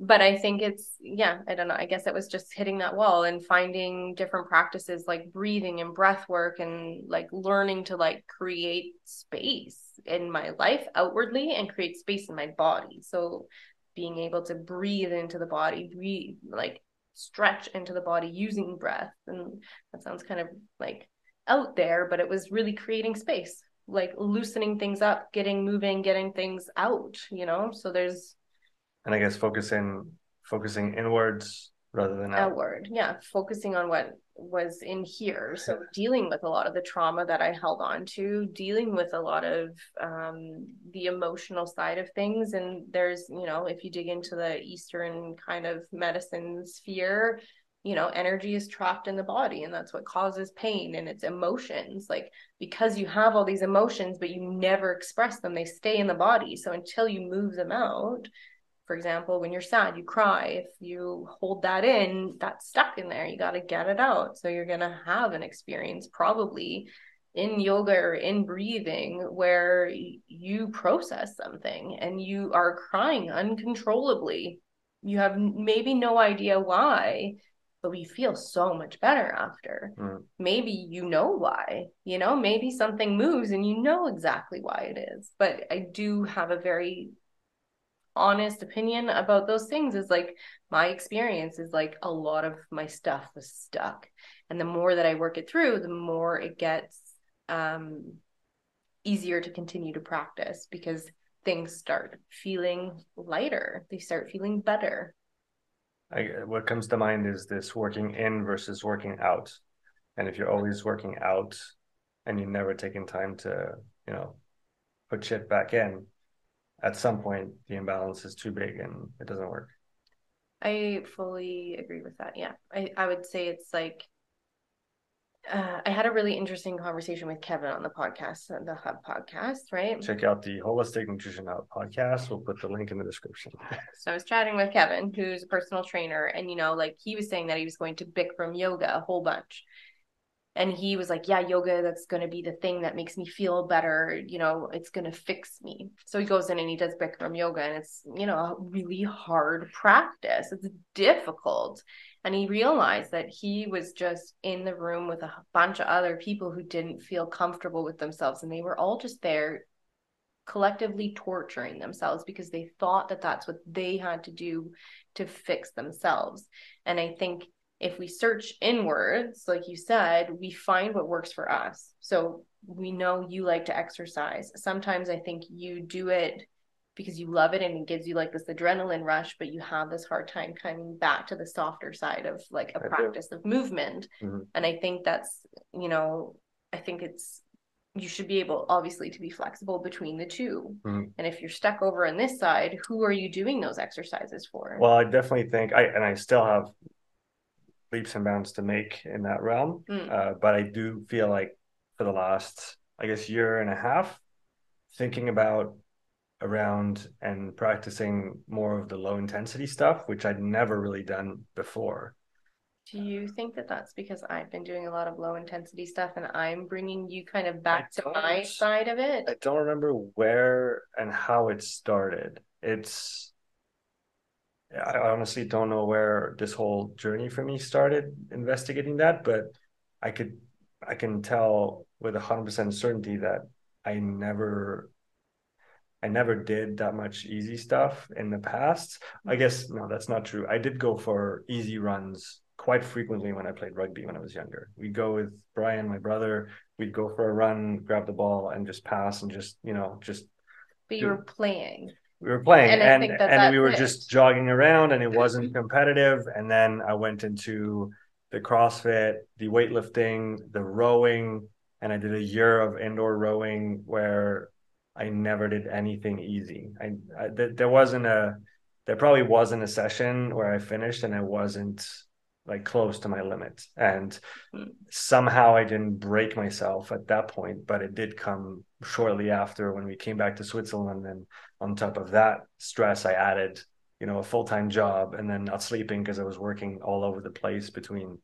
but I think it's yeah, I don't know. I guess it was just hitting that wall and finding different practices like breathing and breath work and like learning to like create space in my life outwardly and create space in my body. So being able to breathe into the body, breathe like stretch into the body using breath and that sounds kind of like out there, but it was really creating space, like loosening things up, getting moving, getting things out, you know? So there's and I guess focusing focusing inwards rather than out. outward. Yeah, focusing on what was in here. So dealing with a lot of the trauma that I held on to, dealing with a lot of um, the emotional side of things. And there's, you know, if you dig into the Eastern kind of medicine sphere, you know energy is trapped in the body and that's what causes pain and it's emotions. Like because you have all these emotions but you never express them they stay in the body. So until you move them out for example when you're sad you cry if you hold that in that's stuck in there you got to get it out. So you're going to have an experience probably in yoga or in breathing where you process something and you are crying uncontrollably. You have maybe no idea why, but we feel so much better after. Mm. Maybe you know why, you know, maybe something moves and you know exactly why it is. But I do have a very honest opinion about those things is like my experience is like a lot of my stuff was stuck. And the more that I work it through, the more it gets um, easier to continue to practice because things start feeling lighter, they start feeling better. I, what comes to mind is this working in versus working out. And if you're always working out and you're never taking time to, you know, put shit back in, at some point the imbalance is too big and it doesn't work. I fully agree with that. Yeah. I, I would say it's like uh, I had a really interesting conversation with Kevin on the podcast, the Hub podcast, right? Check out the Holistic Nutrition Hub podcast. We'll put the link in the description. so I was chatting with Kevin, who's a personal trainer, and you know, like he was saying that he was going to Bikram yoga a whole bunch and he was like yeah yoga that's going to be the thing that makes me feel better you know it's going to fix me so he goes in and he does bikram yoga and it's you know a really hard practice it's difficult and he realized that he was just in the room with a bunch of other people who didn't feel comfortable with themselves and they were all just there collectively torturing themselves because they thought that that's what they had to do to fix themselves and i think if we search inwards, like you said, we find what works for us. So we know you like to exercise. Sometimes I think you do it because you love it and it gives you like this adrenaline rush, but you have this hard time coming back to the softer side of like a I practice do. of movement. Mm-hmm. And I think that's, you know, I think it's you should be able obviously to be flexible between the 2 mm-hmm. and if you're stuck over on this side who are you doing those exercises for well i definitely think i and i still have leaps and bounds to make in that realm. Mm. Uh, but I do feel like for the last, I guess, year and a half, thinking about around and practicing more of the low intensity stuff, which I'd never really done before. Do you think that that's because I've been doing a lot of low intensity stuff and I'm bringing you kind of back to my side of it? I don't remember where and how it started. It's I honestly don't know where this whole journey for me started investigating that, but I could I can tell with a hundred percent certainty that I never I never did that much easy stuff in the past. I guess no, that's not true. I did go for easy runs quite frequently when I played rugby when I was younger. We'd go with Brian, my brother, we'd go for a run, grab the ball and just pass and just, you know, just But you were playing we were playing and and, that and we were just jogging around and it wasn't competitive and then i went into the crossfit the weightlifting the rowing and i did a year of indoor rowing where i never did anything easy. I, I th- there wasn't a there probably wasn't a session where i finished and i wasn't like close to my limit. And hmm. somehow i didn't break myself at that point but it did come shortly after when we came back to switzerland. And on top of that stress i added you know a full-time job and then not sleeping because i was working all over the place between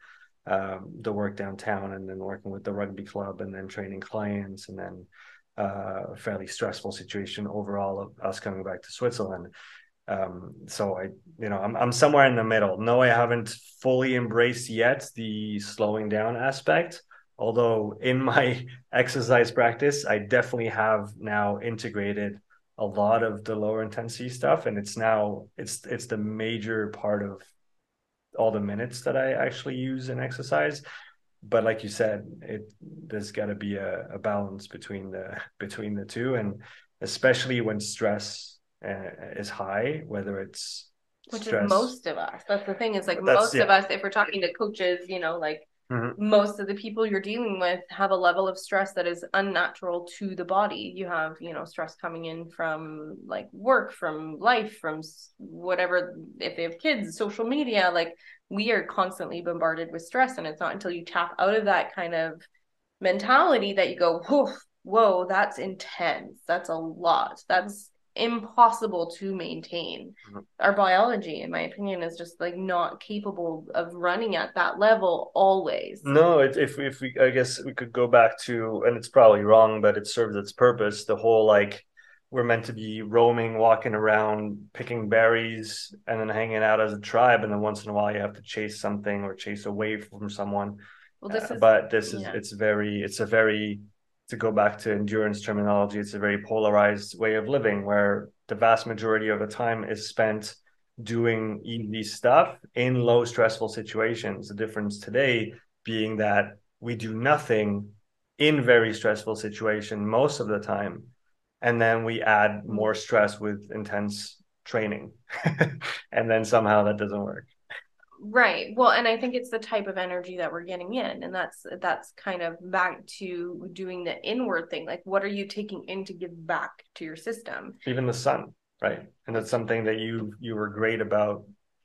um, the work downtown and then working with the rugby club and then training clients and then uh, a fairly stressful situation overall of us coming back to switzerland um, so I, you know, I'm I'm somewhere in the middle. No, I haven't fully embraced yet the slowing down aspect. Although in my exercise practice, I definitely have now integrated a lot of the lower intensity stuff, and it's now it's it's the major part of all the minutes that I actually use in exercise. But like you said, it there's got to be a, a balance between the between the two, and especially when stress uh, is high, whether it's which stress. is most of us. That's the thing. Is like That's, most yeah. of us, if we're talking to coaches, you know, like mm-hmm. most of the people you're dealing with have a level of stress that is unnatural to the body. You have, you know, stress coming in from like work, from life, from whatever. If they have kids, social media, like we are constantly bombarded with stress, and it's not until you tap out of that kind of mentality that you go, whoa, whoa, that's intense. That's a lot. That's impossible to maintain. Mm-hmm. Our biology, in my opinion, is just like not capable of running at that level always. No, it, if if we, I guess we could go back to, and it's probably wrong, but it serves its purpose. The whole like we're meant to be roaming, walking around, picking berries, and then hanging out as a tribe, and then once in a while you have to chase something or chase away from someone. Well, this uh, is, but this is yeah. it's very it's a very to go back to endurance terminology, it's a very polarized way of living where the vast majority of the time is spent doing easy stuff in low stressful situations. The difference today being that we do nothing in very stressful situation most of the time and then we add more stress with intense training and then somehow that doesn't work right. Well and i think it's the type of energy that we're getting in and that's that's kind of back to doing the inward thing like what are you taking in to give back to your system? Even the sun right? And that's something that you you were great about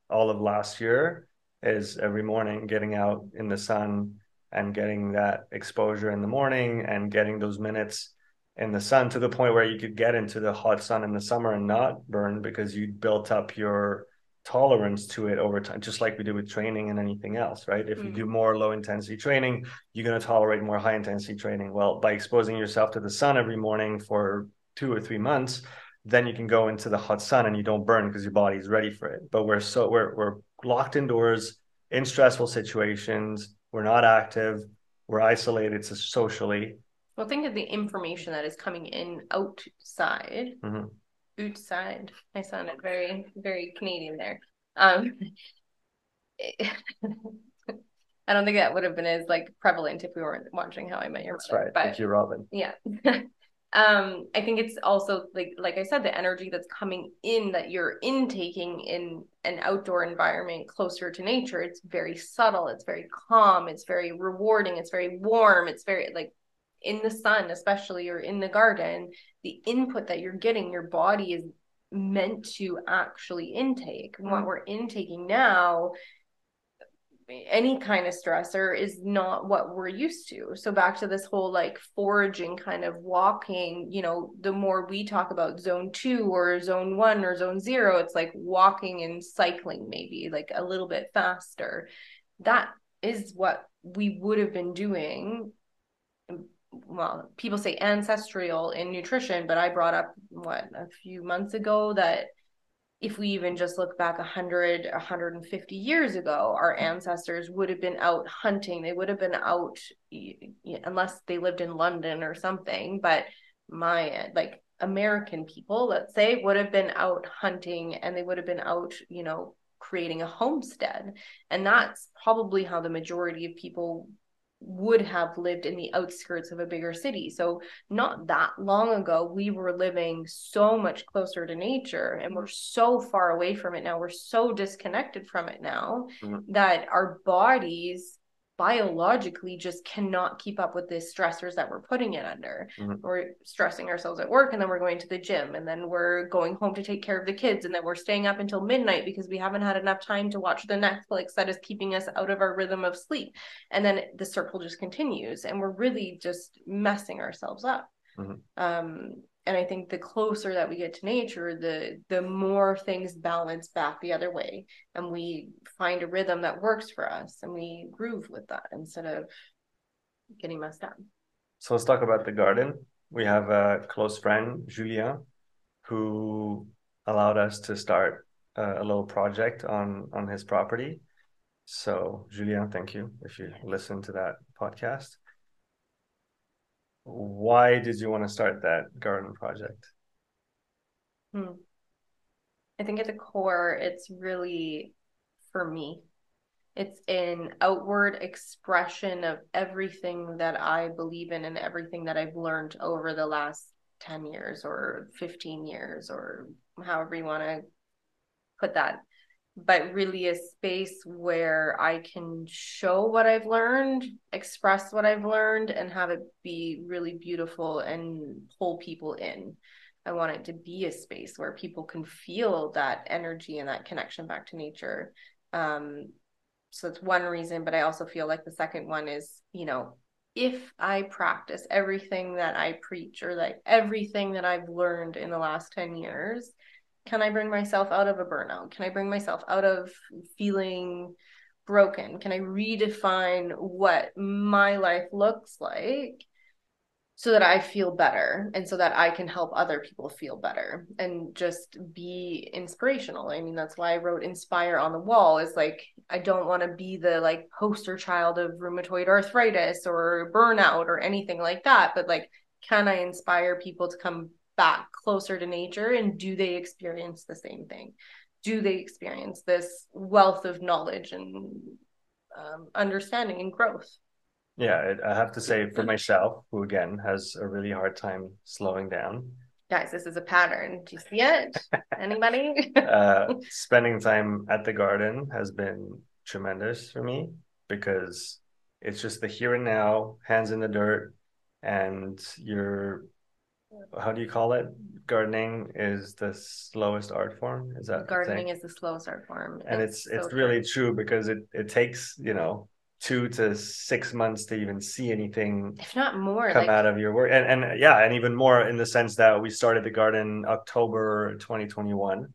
all of last year is every morning getting out in the sun and getting that exposure in the morning and getting those minutes in the sun to the point where you could get into the hot sun in the summer and not burn because you built up your tolerance to it over time, just like we do with training and anything else, right? If mm-hmm. you do mm-hmm. more low intensity training, you're going to tolerate more high intensity training. Well, by exposing yourself to the sun every morning for two or three months, then you can go into the hot sun and you don't burn because your body is ready for it. But we're so we're we're locked indoors in stressful situations. We're not active. We're isolated socially. Well, think of the information that is coming in outside. Mm-hmm outside. I sounded very, very Canadian there. Um, I don't think that would have been as like prevalent if we weren't watching How I Met Your Mother. That's right. But, Thank you, Robin. Yeah. um, I think it's also like like I said, the energy that's coming in that you're intaking in an outdoor environment closer to nature. It's very subtle. It's very calm. It's very rewarding. It's very warm. It's very like in the sun, especially or in the garden, the input that you're getting, your body is meant to actually intake. Mm-hmm. What we're intaking now, any kind of stressor is not what we're used to. So back to this whole like foraging kind of walking, you know, the more we talk about zone 2 or zone 1 or zone 0, it's like walking and cycling maybe like a little bit faster. That is what we would have been doing well, people say ancestral in nutrition, but I brought up what a few months ago that if we even just look back 100 150 years ago our ancestors would have been out hunting. They would have been out unless they lived in london or something. But my like american people let's say would have been out hunting and they would have been out you know creating a homestead. And that's probably how the majority of people would have lived in the outskirts of a bigger city. So, not that long ago, we were living so much closer to nature and we're so far away from it now. We're so disconnected from it now mm-hmm. that our bodies biologically just cannot keep up with the stressors that we're putting it under. Mm-hmm. We're stressing ourselves at work and then we're going to the gym and then we're going home to take care of the kids and then we're staying up until midnight because we haven't had enough time to watch the Netflix that is keeping us out of our rhythm of sleep. And then the circle just continues and we're really just messing ourselves up. Mm-hmm. Um, and i think the closer that we get to nature the the more things balance back the other way and we find a rhythm that works for us and we groove with that instead of getting messed up. So let's talk about the garden. We have a close friend julien who allowed us to start a, a little project on on his property. So julien thank you if you listen to that podcast why did you want to start that garden project? Hmm. I think at the core, it's really for me. It's an outward expression of everything that I believe in and everything that I've learned over the last 10 years or 15 years or however you want to put that but really a space where I can show what I've learned, express what I've learned, and have it be really beautiful and pull people in. I want it to be a space where people can feel that energy and that connection back to nature. Um, so that's one reason, but I also feel like the second one is, you know, if I practice everything that I preach or like everything that I've learned in the last 10 years, can I bring myself out of a burnout? Can I bring myself out of feeling broken? Can I redefine what my life looks like so that I feel better and so that I can help other people feel better and just be inspirational. I mean, that's why I wrote inspire on the wall is like, I don't want to be the like poster child of rheumatoid arthritis or burnout or anything like that. But like, can I inspire people to come back closer to nature and do they experience the same thing? Do they experience this wealth of knowledge and um, understanding and growth? Yeah, I have to say for myself, who again has a really hard time slowing down. Guys, this is a pattern. Do you see it? Anybody? uh, spending time at the garden has been tremendous for me because it's just the here and now, hands in the dirt, and you're how do you call it? Gardening is the slowest art form. Is that gardening is the slowest art form? And it's it's, it's really true because it it takes you know two to six months to even see anything if not more come like... out of your work and and yeah and even more in the sense that we started the garden october 2021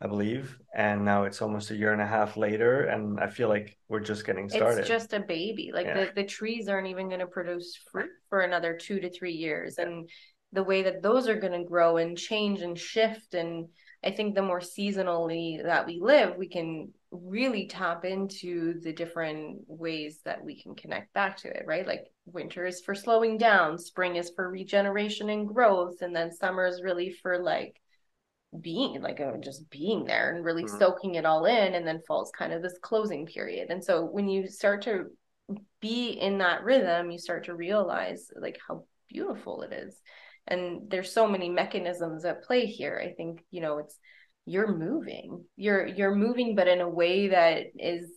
i believe and now it's almost a year and a half later and i feel like we're just getting started it's just a baby like yeah. the, the trees aren't even going to produce fruit for another two to three years yeah. and the way that those are going to grow and change and shift and i think the more seasonally that we live we can really tap into the different ways that we can connect back to it, right? Like winter is for slowing down, spring is for regeneration and growth, and then summer is really for like being like uh, just being there and really mm-hmm. soaking it all in and then fall's kind of this closing period and so when you start to be in that rhythm you start to realize like how beautiful it is and there's so many mechanisms at play here. I think you know it's you're moving. You're you're moving but in a way that is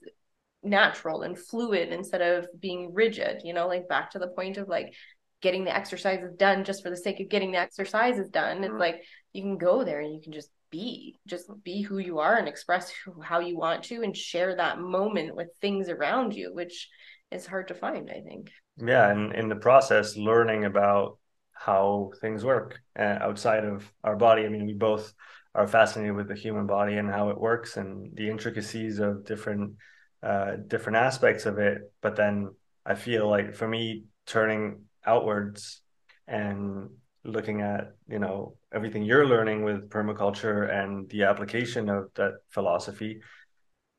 natural and fluid instead of being rigid you know like back to the point of like getting the exercises done just for the sake of getting the exercises done. Mm-hmm. it's like you can go there and you can just be just be who you are and express who, how you want to and share that moment with things around you which is hard to find i think. Yeah and in the process learning about how things work uh, outside of our body i mean we both are fascinated with the human body and how it works and the intricacies of different uh, different aspects of it. But then I feel like for me, turning outwards and looking at you know everything you're learning with permaculture and the application of that philosophy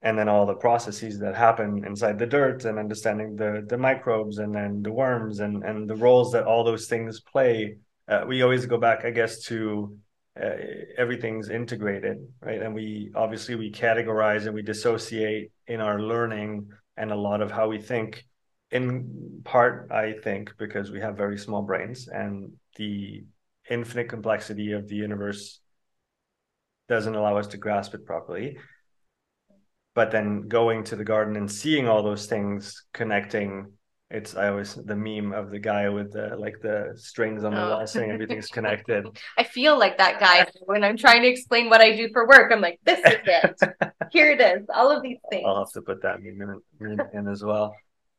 and then all the processes that happen inside the dirt and understanding the the microbes and then the worms and and the roles that all those things play uh, we always go back i guess to uh, everything's integrated right? And we obviously we categorize and we dissociate in our learning and a lot of how we think. In part i think because we have very small brains and the infinite complexity of the universe doesn't allow us to grasp it properly but then going to the garden and seeing all those things connecting it's I always the meme of the guy with the like the strings on the oh. wall saying everything's connected. I feel like that guy when I'm trying to explain what I do for work. I'm like, this is it. Here it is. All of these things. I'll have to put that meme in, in as well.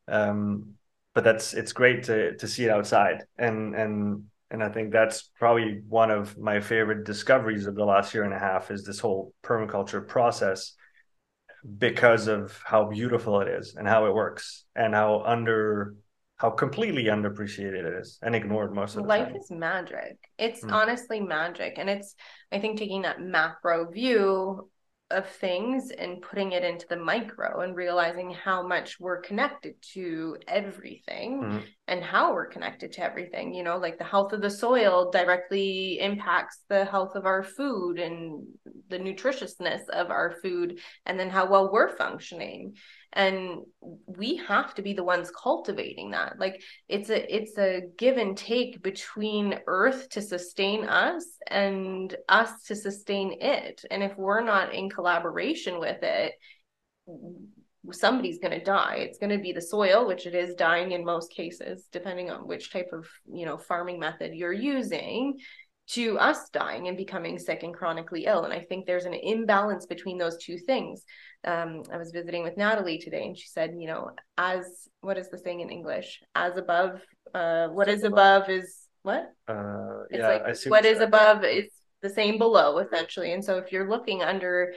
Um, but that's it's great to to see it outside and and and I think that's probably one of my favorite discoveries of the last year and a half is this whole permaculture process because of how beautiful it is and how it works and how under how completely underappreciated it is and ignored most of the life time. is magic it's mm. honestly magic and it's i think taking that macro view of things and putting it into the micro and realizing how much we're connected to everything mm-hmm. and how we're connected to everything you know like the health of the soil directly impacts the health of our food and the nutritiousness of our food and then how well we're functioning and we have to be the ones cultivating that. Like it's a it's a give and take between earth to sustain us and us to sustain it. And if we're not in collaboration with it somebody's going to die. It's going to be the soil which it is dying in most cases depending on which type of you know farming method you're using to us dying and becoming sick and chronically ill. And I think there's an imbalance between those two things. Um, I was visiting with Natalie today, and she said, you know, as what is the saying in English? As above, uh, what is above is what? Uh, It's yeah, like I see what is above is the same below, essentially. And so if you're looking under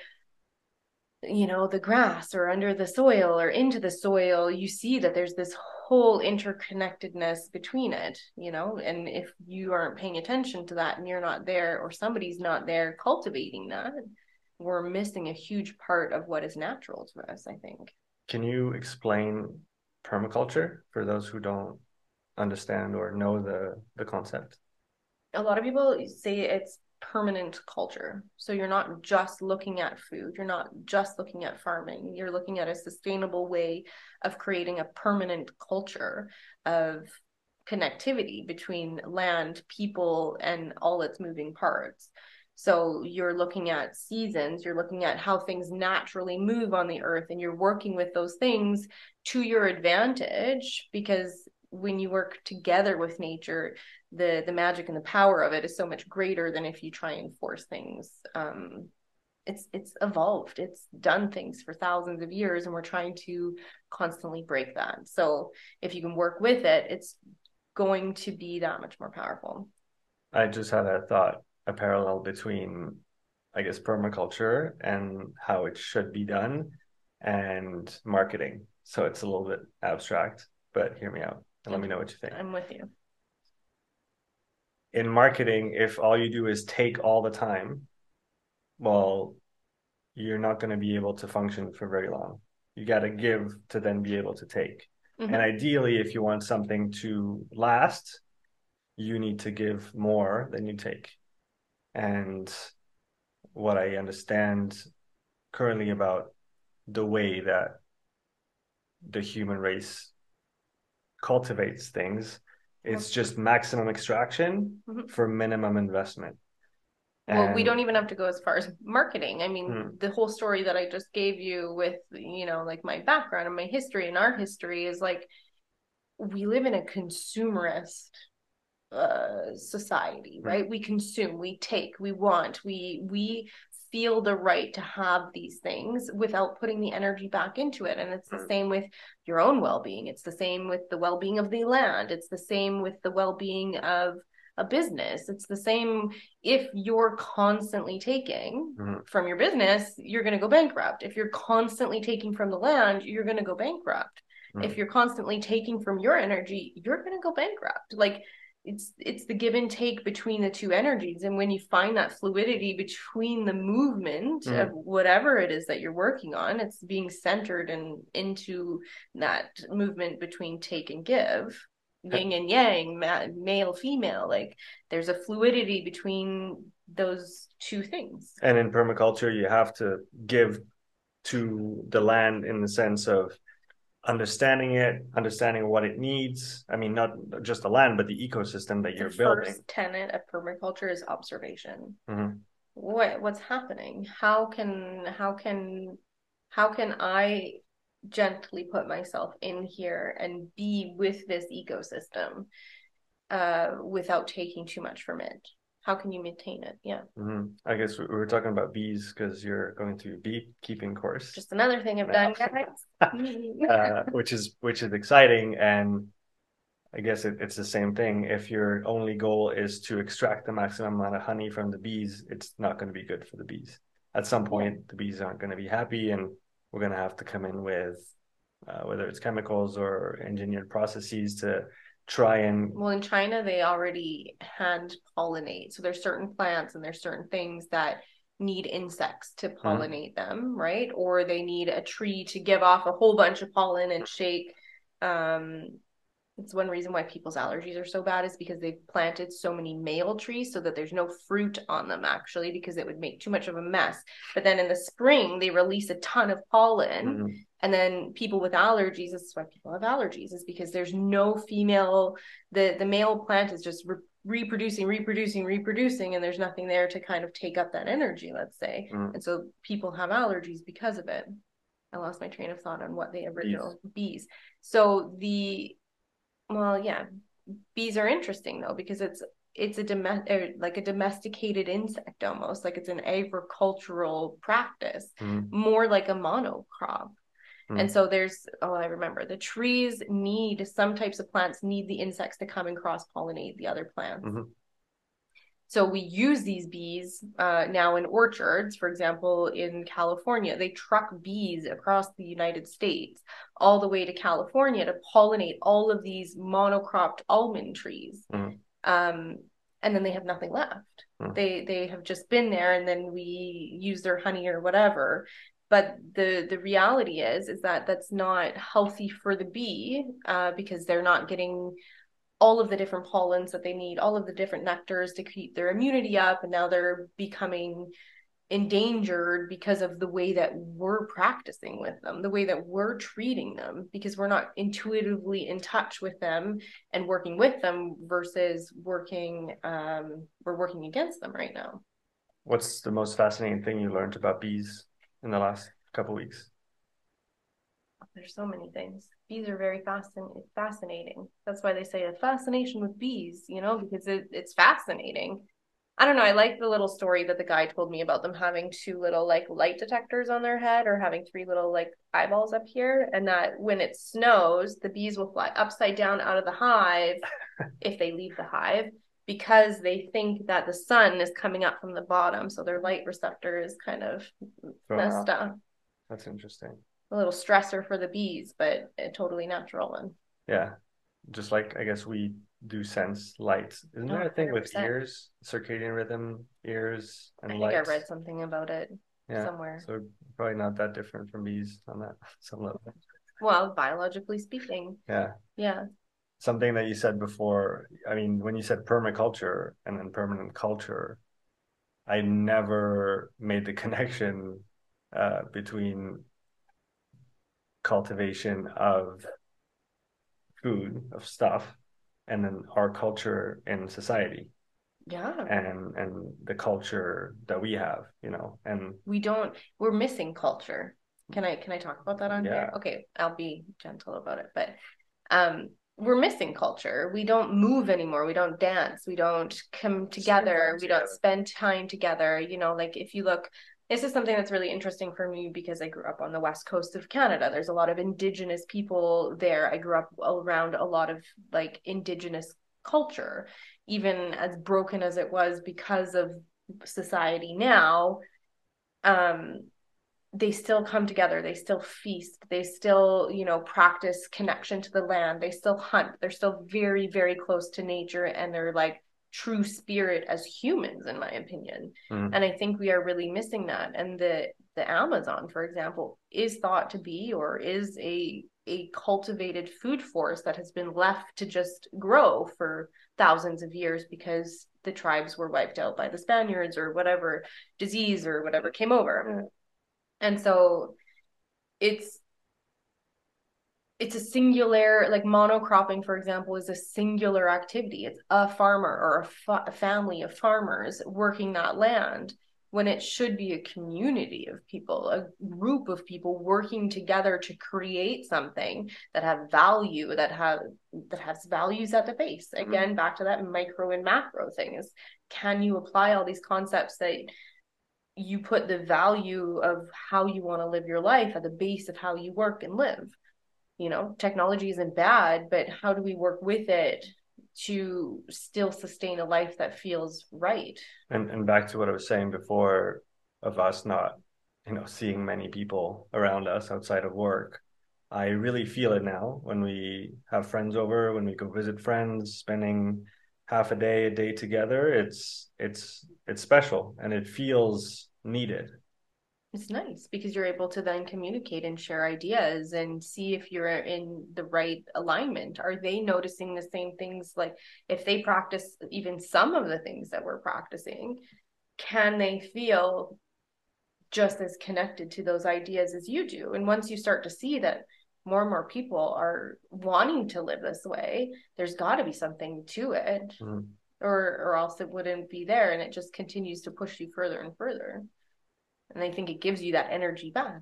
you know the grass or under the soil or into the soil you see that there's this whole interconnectedness between it you know and if you aren't paying attention to that and you're not there or somebody's not there cultivating that we're missing a huge part of what is natural to us i think Can you explain permaculture for those who don't understand or know the the concept? a lot of people say it's permanent culture. So you're not just looking at food, you're not just looking at farming, you're looking at a sustainable way of creating a permanent culture of connectivity between land, people, and all its moving parts. So you're looking at seasons, you're looking at how things naturally move on the earth, and you're working with those things to your advantage because when you work together with nature, the the magic and the power of it is so much greater than if you try and force things. Um, it's it's evolved. It's done things for thousands of years, and we're trying to constantly break that. So if you can work with it, it's going to be that much more powerful. I just had a thought, a parallel between, I guess, permaculture and how it should be done and marketing. So it's a little bit abstract, but hear me out and let me know what you think. I'm with you. In marketing, if all you do is take all the time, well, you're not going to be able to function for very long. You got to give to then be able to take. Mhm. And ideally, if you want something to last, you need to give more than you take. And what I understand currently about the way that the human race cultivates things, it's just maximum extraction Mhm. for minimum investment. Well, we don't even have to go as far as marketing. I mean, Hmm. the whole story that I just gave you with, you know, like my background and my history and our history is like we live in a consumerist uh society, right? We consume, we take, we want, we we feel the right to have these things without putting the energy back into it. And it's the Hmm. same with your own well-being. It's the same with the well-being of the land. It's the same with the well-being of a business. It's the same if you're constantly taking Mhm. from your business, you're going to go bankrupt. If you're constantly taking from the land, you're going to go bankrupt. Mhm. If you're constantly taking from your energy, you're going to go bankrupt. Like it's it's the give and take between the two energies. And when you find that fluidity between the movement Mhm. of whatever it is that you're working on it's being centered and into that movement between take and give. Yin and yang ma- male female like there's a fluidity between those two things. And in permaculture, you have to give to the land in the sense of understanding it, understanding what it needs. I mean, not just the land, but the ecosystem that you're building. the first tenet of permaculture is observation Mhm. what what's happening how can how can how can i gently put myself in here and be with this ecosystem uh without taking too much from it how can you maintain it yeah Mhm. I guess we we were talking about bees because you're going through a beekeeping course, just another thing i've done guys uh, which is which is exciting. And I guess it, it's the same thing. If your only goal is to extract the maximum amount of honey from the bees, it's not going to be good for the bees. At some point, the bees aren't going to be happy, and we're going to have to come in with uh, whether it's chemicals or engineered processes to try and Well, in China, they already hand pollinate. So there's certain plants and there's certain things that need insects to pollinate them, right? Or they need a tree to give off a whole bunch of pollen and shake. Um, it's one reason why people's allergies are so bad is because they've planted so many male trees so that there's no fruit on them actually because it would make too much of a mess. But then in the spring they release a ton of pollen Mhm. and then people with allergies this is why people have allergies is because there's no female the the male plant is just re- reproducing reproducing reproducing and there's nothing there to kind of take up that energy let's say Mm. and so people have allergies because of it i lost my train of thought on what the original bees, so the well yeah bees are interesting though because it's it's a dom- er, like a domesticated insect almost like it's an agricultural practice Mm. more like a monocrop Mm. and so there's oh i remember the trees need some types of plants need the insects to come and cross pollinate the other plants Mhm. So we use these bees uh, now in orchards for example in california they truck bees across the united states all the way to california to pollinate all of these monocropped almond trees Mhm. um, and then they have nothing left Mhm. they they have just been there and then we use their honey or whatever but the the reality is is that that's not healthy for the bee uh, because they're not getting all of the different pollens that they need all of the different nectars to keep their immunity up and now they're becoming endangered because of the way that we're practicing with them the way that we're treating them because we're not intuitively in touch with them and working with them versus working um we're working against them right now What's the most fascinating thing you learned about bees in the last couple weeks? There's so many things. Bees are very fascin- fascinating. That's why they say a fascination with bees you know because it, it's fascinating. I don't know i like the little story that the guy told me about them having two little like light detectors on their head or having three little like eyeballs up here and that when it snows the bees will fly upside down out of the hive if they leave the hive because they think that the sun is coming up from the bottom so their light receptor is kind of messed up. That's interesting. A little stressor for the bees, but a totally natural one. Yeah. Just like I guess we do sense light. Isn't there Oh, a thing with 100%. ears, circadian rhythm, ears, and I think? I read something about it yeah. somewhere. So probably not that different from bees on that some level. Well, biologically speaking, Yeah. yeah. Something that you said before, I mean, when you said permaculture and then permanent culture, I never made the connection uh, between cultivation of food, of stuff, and then our culture in society Yeah. and and the culture that we have, you know, and We don't we're missing culture. Can I can I talk about that on Yeah. here? Okay, I'll be gentle about it, but um we're missing culture. We don't move anymore. We don't dance. We don't come together. We don't spend time together. You know, like if you look, this is something that's really interesting for me because I grew up on the west coast of Canada. There's a lot of indigenous people there. I grew up around a lot of like indigenous culture, even as broken as it was because of society now. Um, they still come together they still feast they still you know practice connection to the land they still hunt they're still very very close to nature and they're like true spirit as humans in my opinion. Mhm. and i think we are really missing that. And the the amazon for example is thought to be or is a a cultivated food forest that has been left to just grow for thousands of years because the tribes were wiped out by the spaniards or whatever disease or whatever came over. And so it's it's a singular like monocropping for example is a singular activity. It's a farmer or a, fa- a family of farmers working that land when it should be a community of people a group of people working together to create something that have value that have that has values at the base. Mm-hmm. Again back to that micro and macro thing is can you apply all these concepts that you put the value of how you want to live your life at the base of how you work and live. You know, technology isn't bad, but how do we work with it to still sustain a life that feels right? and and back to what I was saying before of us not, you know, seeing many people around us outside of work. I really feel it now when we have friends over, when we go visit friends, spending half a day, a day together. It's it's it's special and it feels needed. It's nice because you're able to then communicate and share ideas and see if you're in the right alignment. Are they noticing the same things? Like if they practice even some of the things that we're practicing, can they feel just as connected to those ideas as you do? And once you start to see that more and more people are wanting to live this way, there's got to be something to it, Mhm. or or else it wouldn't be there, and it just continues to push you further and further. And I think it gives you that energy back.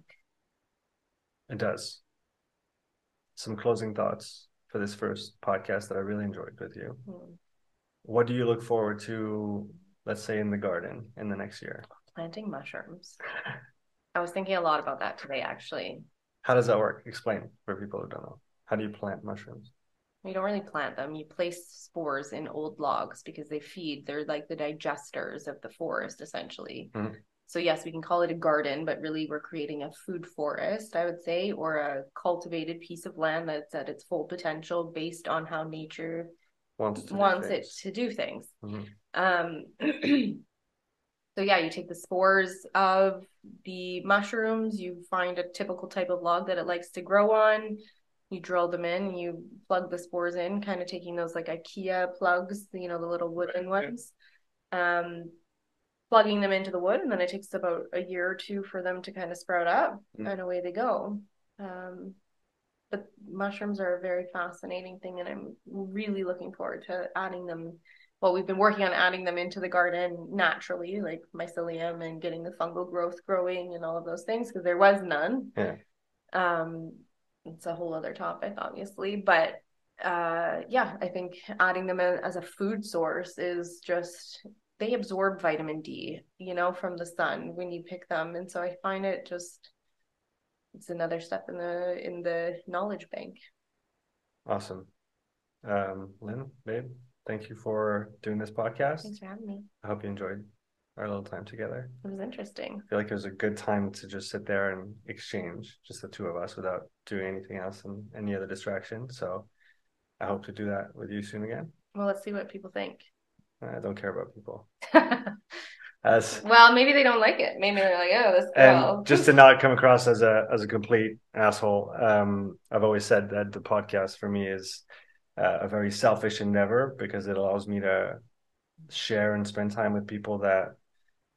It does. Some closing thoughts for this first podcast that I really enjoyed with you. Hmm. what do you look forward to, let's say, in the garden in the next year? Planting mushrooms. I was thinking a lot about that today, actually. How does that work? Explain for people who don't know. How do you plant mushrooms? You don't really plant them. You place spores in old logs because they feed. They're like the digesters of the forest, essentially. Mhm. So, yes, we can call it a garden, but really we're creating a food forest, I would say, or a cultivated piece of land that's at its full potential based on how nature Wants to wants it to do things. Mhm. Um, so yeah, you take the spores of the mushrooms, you find a typical type of log that it likes to grow on. You drill them in, you plug the spores in, kind of taking those like IKEA plugs, you know, the little wooden Right, yeah. ones. Um, plugging them into the wood, and then it takes about a year or two for them to kind of sprout up, Mm. and away they go. Um, but mushrooms are a very fascinating thing, and I'm really looking forward to adding them. Well, we've been working on adding them into the garden naturally, like mycelium and getting the fungal growth growing and all of those things, because there was none. Yeah. Um, it's a whole other topic, obviously, but uh, yeah, I think adding them in as a food source is just they absorb vitamin D, you know, from the sun when you pick them, and so I find it just it's another step in the in the knowledge bank. Awesome. Um, Lynne, babe, thank you for doing this podcast. Thanks for having me. I hope you enjoyed our little time together. It was interesting. I feel like it was a good time to just sit there and exchange, just the two of us, without doing anything else and any other distraction. So I hope to do that with you soon again. Well, let's see what people think. I don't care about people. as well, maybe they don't like it. Maybe they're like, "Oh, this girl." and just to not come across as a as a complete asshole, um, I've always said that the podcast for me is uh, a very selfish endeavor because it allows me to share and spend time with people that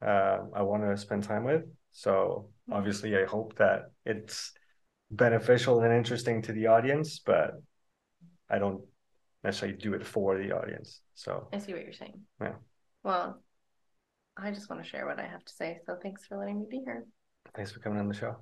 uh, I want to spend time with. So obviously, I hope that it's beneficial and interesting to the audience, but I don't necessarily do it for the audience. So I see what you're saying. Yeah. Well, I just want to share what I have to say. So thanks for letting me be here. thanks for coming on the show.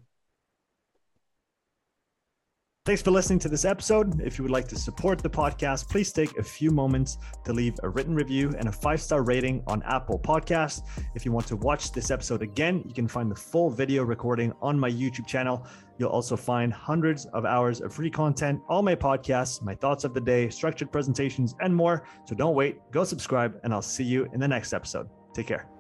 Thanks for listening to this episode. If you would like to support the podcast, please take a few moments to leave a written review and a five star rating on Apple Podcasts. If you want to watch this episode again, you can find the full video recording on my YouTube channel. You'll also find hundreds of hours of free content, all my podcasts, my thoughts of the day, structured presentations, and more. So don't wait, go subscribe, and I'll see you in the next episode. Take care.